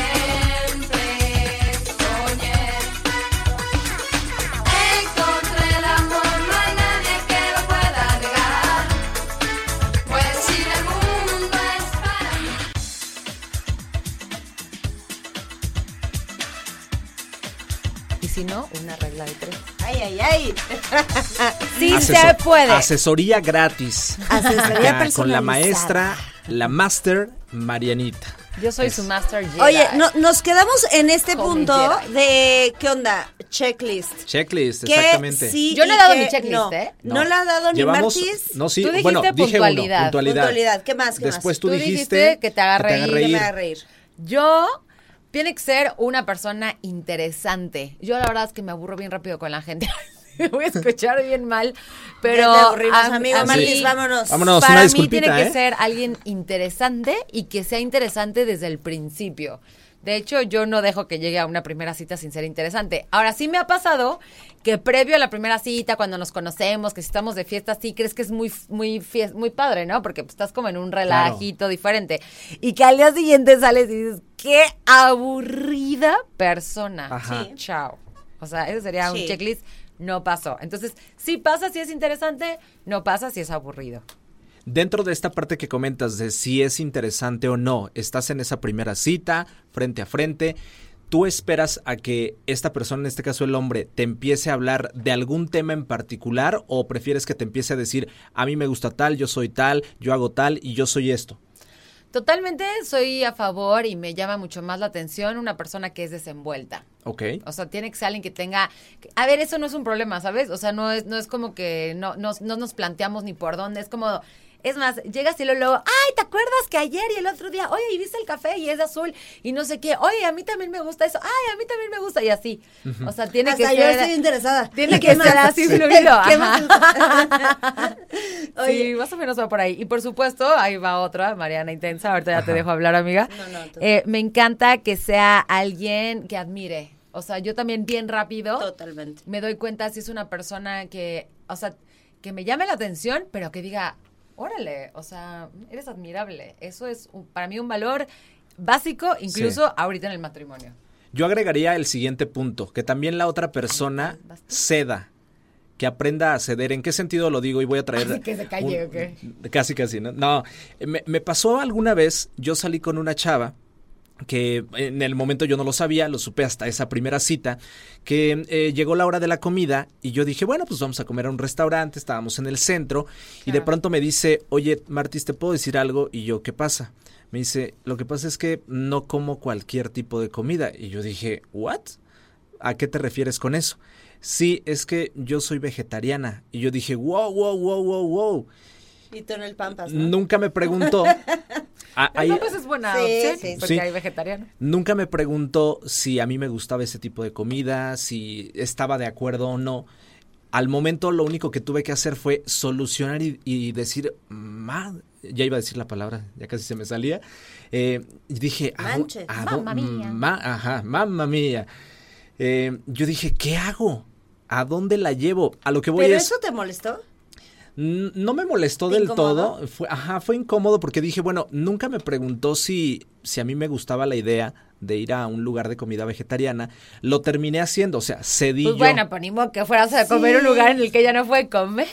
S1: si no, una regla de tres.
S3: Ay, ay, ay.
S1: Sí
S2: Asesor-
S1: se puede.
S2: Asesoría gratis.
S3: Asesoría
S2: Acá, con la maestra, la master Marianita.
S1: Yo soy su master Jedi.
S3: Oye, no, nos quedamos en este
S1: Como
S3: punto
S1: Jedi.
S3: de, ¿qué onda? Checklist.
S2: Checklist,
S3: Que
S2: exactamente.
S3: sí
S1: Yo no he dado mi checklist,
S3: no.
S1: ¿eh?
S3: No, la ha dado ni
S2: Llevamos,
S3: Martis.
S2: no, sí,
S1: Tú dijiste
S2: bueno, dije
S1: puntualidad.
S2: uno, puntualidad.
S3: Puntualidad. ¿Qué más? ¿Qué
S2: Después
S3: más?
S2: tú,
S1: Tú
S2: dijiste,
S1: dijiste que te haga reír.
S3: Que me haga reír.
S1: Yo tiene que ser una persona interesante. Yo la verdad es que me aburro bien rápido con la gente. Me Voy a escuchar bien mal, pero a-
S3: amigo
S1: a mí-
S3: vámonos.
S2: Vámonos,
S1: para
S2: una
S1: mí tiene que
S2: ¿eh?
S1: ser alguien interesante y que sea interesante desde el principio. De hecho, yo no dejo que llegue a una primera cita sin ser interesante. Ahora sí me ha pasado que previo a la primera cita, cuando nos conocemos, que si estamos de fiesta, sí crees que es muy, muy, muy padre, ¿no? Porque pues, estás como en un relajito diferente. Y que al día siguiente sales y dices, qué aburrida persona.
S2: Ajá.
S1: Sí. Chao. O sea, ese sería
S3: Sí.
S1: un checklist. No pasó. Entonces, sí pasa si es interesante, no pasa si es aburrido.
S2: Dentro de esta parte que comentas de si es interesante o no, estás en esa primera cita, frente a frente, ¿tú esperas a que esta persona, en este caso el hombre, te empiece a hablar de algún tema en particular o prefieres que te empiece a decir, a mí me gusta tal, yo soy tal, yo hago tal y yo soy esto?
S1: Totalmente soy a favor y me llama mucho más la atención una persona que es desenvuelta.
S2: ¿Ok?
S1: O sea, tiene que ser alguien que tenga... A ver, eso no es un problema, ¿sabes? O sea, no es, no es como que no, no, no nos planteamos ni por dónde. Es como... Es más, llegas y luego, luego, ay, ¿te acuerdas que ayer y el otro día, oye, ¿y viste el café y es de azul y no sé qué? Oye, a mí también me gusta eso, ay, a mí también me gusta y así. O sea, tiene
S3: Hasta
S1: que
S3: yo
S1: ser...
S3: estoy interesada.
S1: Tiene
S3: ¿Qué
S1: que ser así fluido.
S3: ¿Qué
S1: ajá.
S3: más? Oye.
S1: Sí, más o menos va por ahí. Y por supuesto, ahí va otra, Mariana Intensa. Ahorita ya te dejo hablar, amiga.
S3: No, no, tú.
S1: Eh, me encanta que sea alguien que admire. O sea, yo también bien rápido
S3: Totalmente.
S1: me doy cuenta si es una persona que, o sea, que me llame la atención, pero que diga, órale, o sea, eres admirable. Eso es un- para mí un valor básico, incluso ahorita en el matrimonio.
S2: Yo agregaría el siguiente punto, que también la otra persona ceda, que aprenda a ceder. ¿En qué sentido lo digo? Y voy a traer...
S1: Así que se calle,
S2: un-
S1: ¿o qué?
S2: Casi, casi, ¿no? No, me, me pasó alguna vez, yo salí con una chava que en el momento yo no lo sabía, lo supe hasta esa primera cita, que eh, llegó la hora de la comida y yo dije, bueno, pues vamos a comer a un restaurante, estábamos en el centro y de pronto me dice, oye, Martis, ¿te puedo decir algo? Y yo, ¿qué pasa? Me dice, lo que pasa es que no como cualquier tipo de comida. Y yo dije, ¿what? ¿A qué te refieres con eso? Sí, es que yo soy vegetariana. Y yo dije, wow, wow, wow, wow, wow.
S3: Y tú en el Pampas, ¿no?
S2: Nunca me preguntó. Ah,
S1: No, pues es buena
S3: Sí,
S1: opción,
S3: sí,
S1: porque
S2: sí.
S1: hay vegetariano.
S2: nunca me preguntó si a mí me gustaba ese tipo de comida, si estaba de acuerdo o no. Al momento lo único que tuve que hacer fue solucionar y, y decir, "Ma", ya iba a decir la palabra, ya casi se me salía. Eh, y dije, "¿A dó-
S3: Manches.
S1: Mamma mía.
S2: ma- ajá, mamma mía. Eh, yo dije, ¿qué hago? ¿A dónde la llevo? A lo que voy
S3: ¿Pero
S2: es...
S3: eso te molestó?
S2: No me molestó
S3: ¿Te
S2: del todo. Fue, ajá, fue incómodo porque dije, bueno, nunca me preguntó si, si a mí me gustaba la idea de ir a un lugar de comida vegetariana. Lo terminé haciendo, o sea, cedí
S1: Pues
S2: yo.
S1: bueno, ni modo que fueras a comer un lugar en el que ella no fue comer.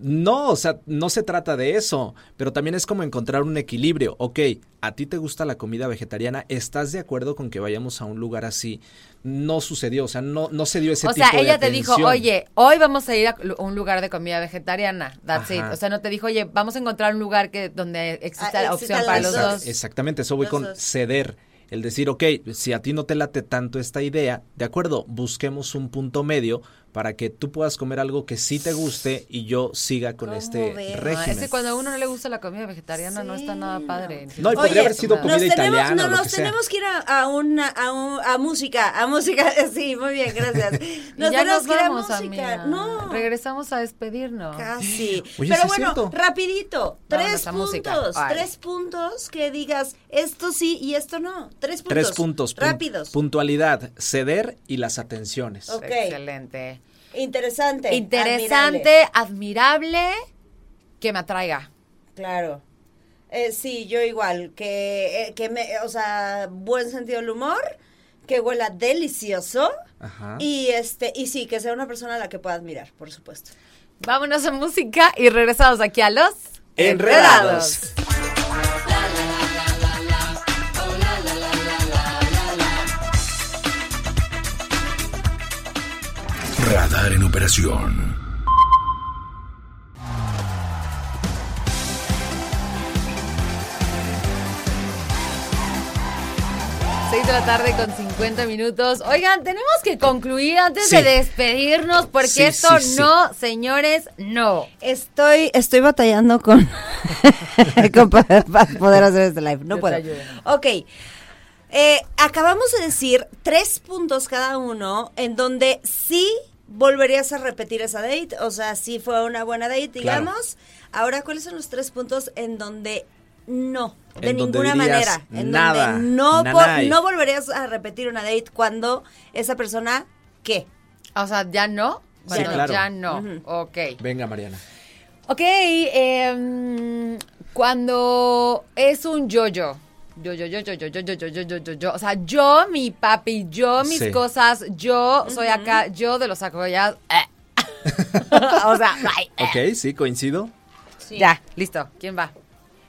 S2: No, o sea, no se trata de eso, pero también es como encontrar un equilibrio. Ok, a ti te gusta la comida vegetariana, ¿estás de acuerdo con que vayamos a un lugar así? No sucedió, o sea, no, no se dio ese
S1: o
S2: tipo
S1: sea,
S2: de
S1: ella te dijo, oye, hoy vamos a ir a un lugar de comida vegetariana. That's
S2: Ajá.
S1: it. O sea, no te dijo, oye, vamos a encontrar un lugar que donde exista
S3: Ah,
S1: la
S3: exista
S1: opción para los
S2: Exact-
S1: dos.
S2: Exactamente, eso voy
S3: Los
S2: con
S3: dos.
S2: ceder. El decir, ok, si a ti no te late tanto esta idea, de acuerdo, busquemos un punto medio para que tú puedas comer algo que sí te guste y yo siga con
S3: ¿Cómo
S2: este
S3: ves?
S2: Régimen.
S1: es que cuando a uno no le gusta la comida vegetariana no está nada padre.
S2: No, y
S3: Oye,
S2: podría haber sido comida
S3: nos tenemos,
S2: italiana
S3: no,
S2: o lo
S3: nos
S2: que sea.
S3: tenemos que ir a, a una, a, un- a música, a música, sí, muy bien, gracias. Nos
S1: ya
S3: tenemos
S1: nos
S3: que ir a
S1: vamos,
S3: música.
S1: amiga.
S3: No,
S1: Regresamos a despedirnos.
S3: casi.
S2: Oye,
S3: Pero bueno,
S2: cierto.
S3: rapidito, tres puntos, tres puntos que digas esto sí y esto no. Tres puntos.
S2: Tres puntos. pun-
S3: Rápidos.
S2: Puntualidad, ceder y las atenciones.
S3: Ok.
S1: Excelente.
S3: Interesante.
S1: Interesante, admirable, que me atraiga.
S3: Claro. Eh, sí, yo igual, que, eh, que me, o sea, buen sentido del humor, que huela delicioso
S2: Ajá.
S3: y este y sí, que sea una persona a la que pueda admirar, por supuesto.
S1: Vámonos a música y regresamos aquí a los
S2: Enredados.
S1: 6 de la tarde con 50 minutos. Oigan, tenemos que concluir antes
S2: Sí.
S1: de despedirnos porque
S2: Sí,
S1: esto
S2: sí, sí.
S1: no, señores, no.
S3: Estoy, estoy batallando con, con poder, para poder hacer este live. No
S1: Yo
S3: puedo. Ok. Eh, acabamos de decir tres puntos cada uno en donde sí volverías a repetir esa date. O sea, sí fue una buena date, digamos. Ahora, ¿cuáles son los tres puntos en donde no? De
S2: En
S3: ninguna manera. En
S2: nada,
S3: donde no, no volverías a repetir una date cuando esa persona, ¿qué?
S1: O sea, ya no. Bueno,
S2: claro.
S1: ya no. Ok.
S2: Venga, Mariana.
S1: Ok, em, cuando es un yo-yo. Yo, yo, yo, yo, yo, yo, yo, yo, yo, yo, yo, yo. O sea, yo, mi papi, yo, mis
S2: Sí.
S1: cosas, yo soy acá, yo de los acollados. o sea, ay, eh.
S2: Ok, sí, coincido.
S1: ya, listo. ¿Quién va?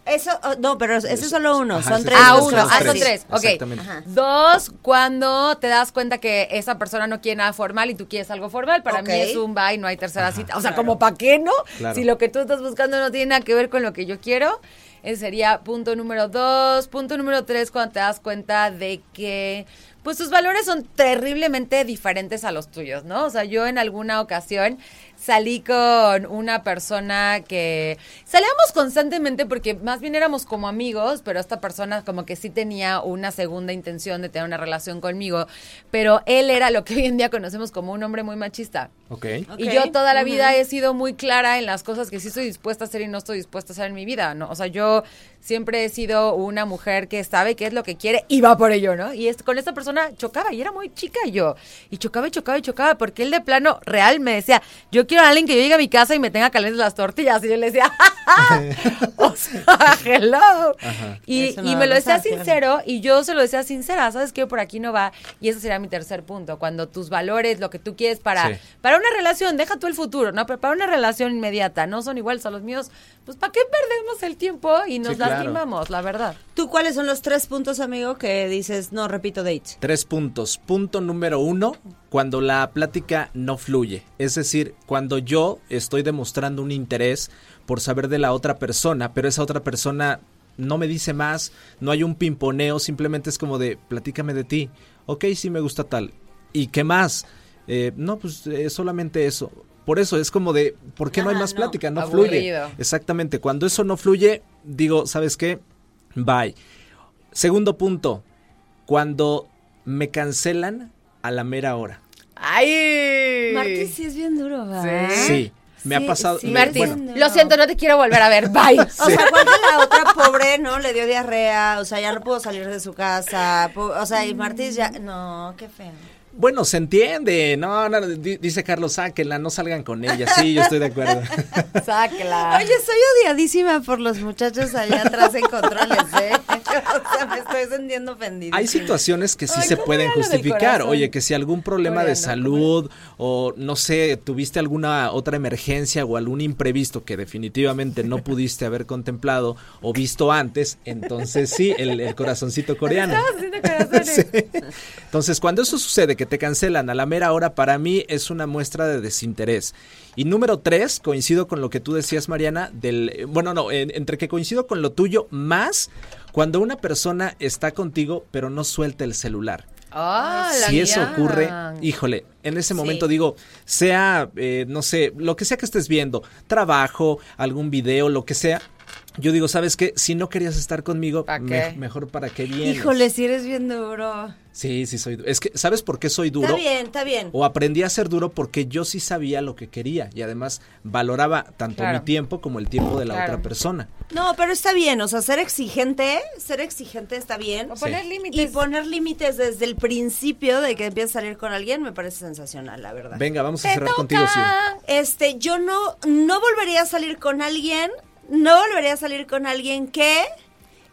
S3: Eso, oh, no, pero ese es solo uno.
S2: Ajá,
S3: son tres.
S2: es
S1: Ah, uno. Ah, son
S2: tres.
S1: Ok.
S2: Exactamente.
S1: Dos, cuando te das cuenta que esa persona no quiere nada formal y tú quieres algo formal. Para
S3: Ok.
S1: mí es un bye, no hay tercera cita. O sea, como para qué no?
S2: Claro.
S1: Si lo que tú estás buscando no tiene nada que ver con lo que yo quiero. Ese sería punto número dos. Punto número tres, cuando te das cuenta de que pues tus valores son terriblemente diferentes a los tuyos, ¿no? O sea, yo en alguna ocasión salí con una persona que salíamos constantemente porque más bien éramos como amigos, pero esta persona como que sí tenía una segunda intención de tener una relación conmigo, pero él era lo que hoy en día conocemos como un hombre muy machista.
S2: Ok.
S1: Y yo toda la vida he sido muy clara en las cosas que sí estoy dispuesta a hacer y no estoy dispuesta a hacer en mi vida, ¿no? O sea, yo siempre he sido una mujer que sabe qué es lo que quiere y va por ello, ¿no? Y es, con esta persona chocaba y era muy chica yo. Y chocaba y chocaba y chocaba porque él de plano real me decía, yo quiero a alguien que yo llegue a mi casa y me tenga calientes las tortillas. Y yo le decía, o sea, hello. Y,
S3: no
S1: y me lo decía sincero y yo se lo decía sincera, ¿sabes qué? Por aquí no va. Y ese sería mi tercer punto, cuando tus valores, lo que tú quieres para,
S2: Sí.
S1: para una relación, deja tú el futuro, ¿no? Pero para una relación inmediata, no son iguales a los míos, pues ¿para qué perdemos el tiempo y nos
S2: Sí, claro.
S1: lastimamos, la verdad?
S3: ¿Tú cuáles son los tres puntos, amigo, que dices, no repito date?
S2: Tres puntos. Punto número uno, cuando la plática no fluye. Es decir, cuando yo estoy demostrando un interés por saber de la otra persona, pero esa otra persona no me dice más, no hay un pimponeo, simplemente es como de, platícame de ti. Ok, sí me gusta tal. ¿Y qué más? Eh, no, pues eh, solamente eso. Por eso es como de, ¿por qué no hay
S3: Ajá,
S2: más
S3: no.
S2: plática? No fluye. Exactamente. Cuando eso no fluye, digo, ¿sabes qué? Bye. Segundo punto, cuando me cancelan a la mera hora.
S1: ¡Ay!
S3: Martín sí es bien duro, ¿va?
S2: Sí, me ha pasado.
S3: sí,
S2: me-
S1: Martín,
S2: bueno,
S1: lo siento, no te quiero volver a ver, bye.
S3: O sea, cuando la otra pobre, ¿no? Le dio diarrea, o sea, ya no pudo salir de su casa. O sea, y Martín ya. No, qué feo.
S2: Bueno, se entiende. No, no, di- dice Carlos, sáquenla, no salgan con ella. Sí, yo estoy de acuerdo.
S1: Sáquela.
S3: Oye, soy odiadísima por los muchachos allá atrás en controles, ¿eh? O sea, me estoy sintiendo ofendida.
S2: Hay situaciones que sí
S1: Ay,
S2: se
S1: ¿cómo
S2: pueden justificar. Oye, que si algún problema de salud o no sé, tuviste alguna otra emergencia o algún imprevisto que definitivamente no pudiste haber contemplado o visto antes, entonces sí, el, el corazoncito coreano. Sí. Entonces, cuando eso sucede, que te cancelan a la mera hora, para mí es una muestra de desinterés. Y número tres, coincido con lo que tú decías, Mariana, del, eh, bueno, no, en- entre que coincido con lo tuyo, más cuando una persona está contigo, pero no suelta el celular.
S1: Ah,
S2: si eso ocurre, híjole, en ese momento digo, sea, eh, no sé, lo que sea que estés viendo, trabajo, algún video, lo que sea. Yo digo, ¿sabes qué? Si no querías estar conmigo, mejor para qué vienes.
S3: Híjole, si eres bien duro.
S2: Sí, sí soy. du- Es que, ¿sabes por qué soy duro?
S3: Está bien, está bien.
S2: O aprendí a ser duro porque yo sí sabía lo que quería y además valoraba tanto
S1: Claro.
S2: mi tiempo como el tiempo de la
S1: Claro.
S2: otra persona.
S3: No, pero está bien, o sea, ser exigente, ser exigente está bien.
S1: O poner
S2: Sí.
S1: límites.
S3: Y poner límites desde el principio de que empiezas a salir con alguien me parece sensacional, la verdad.
S2: Venga, vamos a
S1: Te
S2: cerrar contigo, sí.
S1: toca.
S3: Este, yo no, no volvería a salir con alguien, no volvería a salir con alguien que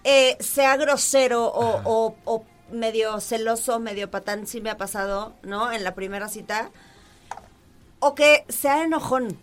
S3: eh, sea grosero o, o- o medio celoso, medio patán, sí me ha pasado, ¿no? En la primera cita. O que sea enojón.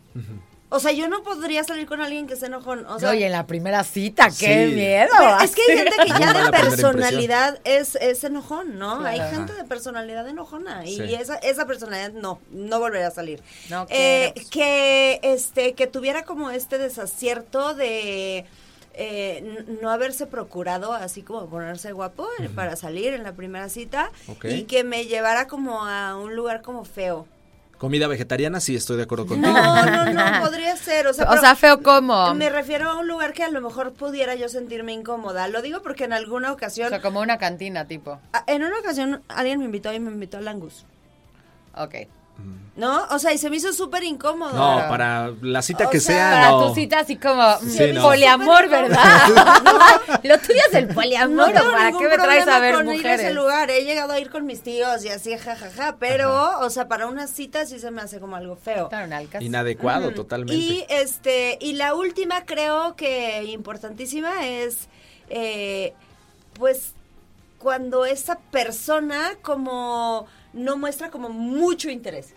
S3: O sea, yo no podría salir con alguien que se enojón. O sea,
S1: Oye, en la primera cita, qué
S2: Sí.
S1: miedo.
S3: Pero es que hay gente que ya de personalidad es, es enojón, ¿no? Hay gente de personalidad enojona y
S2: Sí.
S3: esa, esa personalidad no, no volverá a salir.
S1: No
S3: Eh, que este que tuviera como este desacierto de eh, no haberse procurado así como ponerse guapo eh, para salir en la primera cita y que me llevara como a un lugar como feo.
S2: Comida vegetariana, sí, estoy de acuerdo contigo.
S3: No, no, no, podría ser. O sea,
S1: O feo como.
S3: me refiero a un lugar que a lo mejor pudiera yo sentirme incómoda. Lo digo porque en alguna
S1: O
S3: ocasión,
S1: sea, como una cantina, tipo.
S3: a- en una ocasión alguien me invitó y me invitó al Angus.
S1: Ok.
S3: ¿No? O sea, y se me hizo súper incómodo.
S2: No, para la cita
S3: O
S2: que
S3: sea,
S2: sea,
S1: Para
S2: no.
S1: tu cita así como mm,
S2: Sí, no.
S1: poliamor, ¿verdad? Lo tuyo es el poliamor,
S3: No tengo
S1: ¿o ¿para qué me traes a ver
S3: con ir a
S1: mujeres?
S3: ese lugar. He llegado a ir con mis tíos y así, jajaja. Pero, o sea, para una cita sí se me hace como algo feo.
S1: Claro, en Alcas.
S2: Inadecuado,
S3: Ujú.
S2: totalmente.
S3: Y este, y la última creo que importantísima es eh, pues cuando esa persona como no muestra como mucho interés.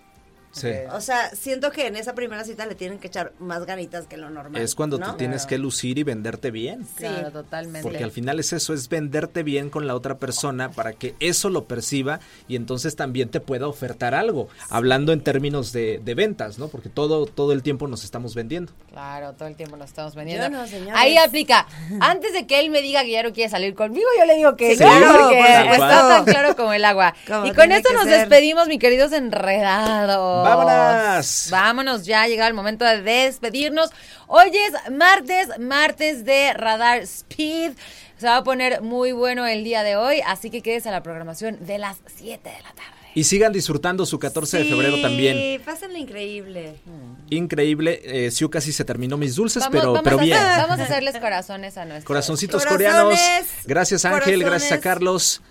S2: Sí.
S3: O sea, siento que en esa primera cita le tienen que echar más ganitas que lo normal.
S2: Es cuando
S3: ¿no?
S2: tú tienes que lucir y venderte bien.
S1: Claro,
S3: Sí.
S1: totalmente.
S2: Porque al final es eso, es venderte bien con la otra persona para que eso lo perciba y entonces también te pueda ofertar algo. Hablando en términos de, de ventas, ¿no? Porque todo, todo el tiempo nos estamos vendiendo.
S1: Claro, todo el tiempo nos estamos vendiendo.
S3: Yo no, señores.
S1: Ahí aplica. Antes de que él me diga que ya no quiere salir conmigo, yo le digo que
S3: Sí,
S1: no,
S3: claro,
S1: porque
S3: por
S1: está tan claro como el agua.
S3: Como
S1: y con esto nos
S3: ser.
S1: despedimos, mi queridos enredados.
S2: ¡Vámonos!
S1: Vámonos ya, ha llegado el momento de despedirnos. Hoy es martes, martes de Radar Speed. Se va a poner muy bueno el día de hoy, así que quédese a la programación de las 7 de la tarde.
S2: Y sigan disfrutando su 14 de febrero
S3: Sí,
S2: también.
S3: pásenlo increíble.
S2: Increíble. Eh, Siu casi se terminó mis dulces,
S1: Vamos,
S2: pero,
S1: vamos
S2: pero bien.
S1: vamos a hacerles corazones a nuestros.
S2: Corazoncitos
S3: Corazones,
S2: coreanos. Gracias Ángel,
S3: corazones.
S2: gracias a Carlos.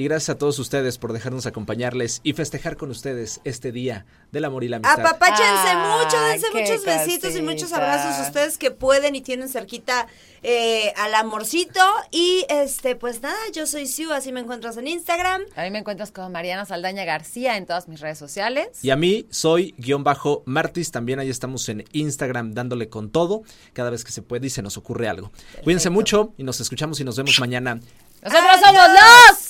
S2: Y gracias a todos ustedes por dejarnos acompañarles y festejar con ustedes este día del amor y la amistad.
S3: Apapáchense mucho, dense muchos besitos y muchos abrazos ustedes que pueden y tienen cerquita eh, al amorcito. Y este, pues nada, yo soy Siu, así me encuentras en Instagram.
S1: A mí me encuentras como Mariana Saldaña García en todas mis redes sociales.
S2: Y a mí soy guion bajo Martis, también ahí estamos en Instagram dándole con todo, cada vez que se puede y se nos ocurre algo. Cuídense mucho y nos escuchamos y nos vemos mañana.
S1: Nosotros somos los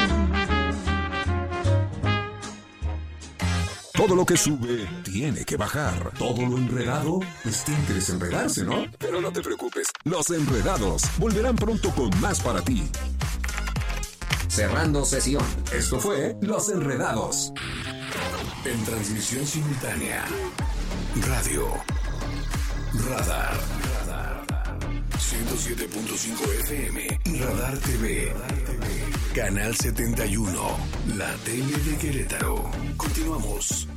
S4: Todo lo que sube tiene que bajar. Todo lo enredado, pues tiene que desenredarse, ¿no? Pero no te preocupes, los enredados volverán pronto con más para ti. Cerrando sesión. Esto fue Los Enredados.
S10: En transmisión simultánea. Radio. Radar. Radar. 107.5 FM. Radar TV. Canal 71. La tele de Querétaro. Continuamos.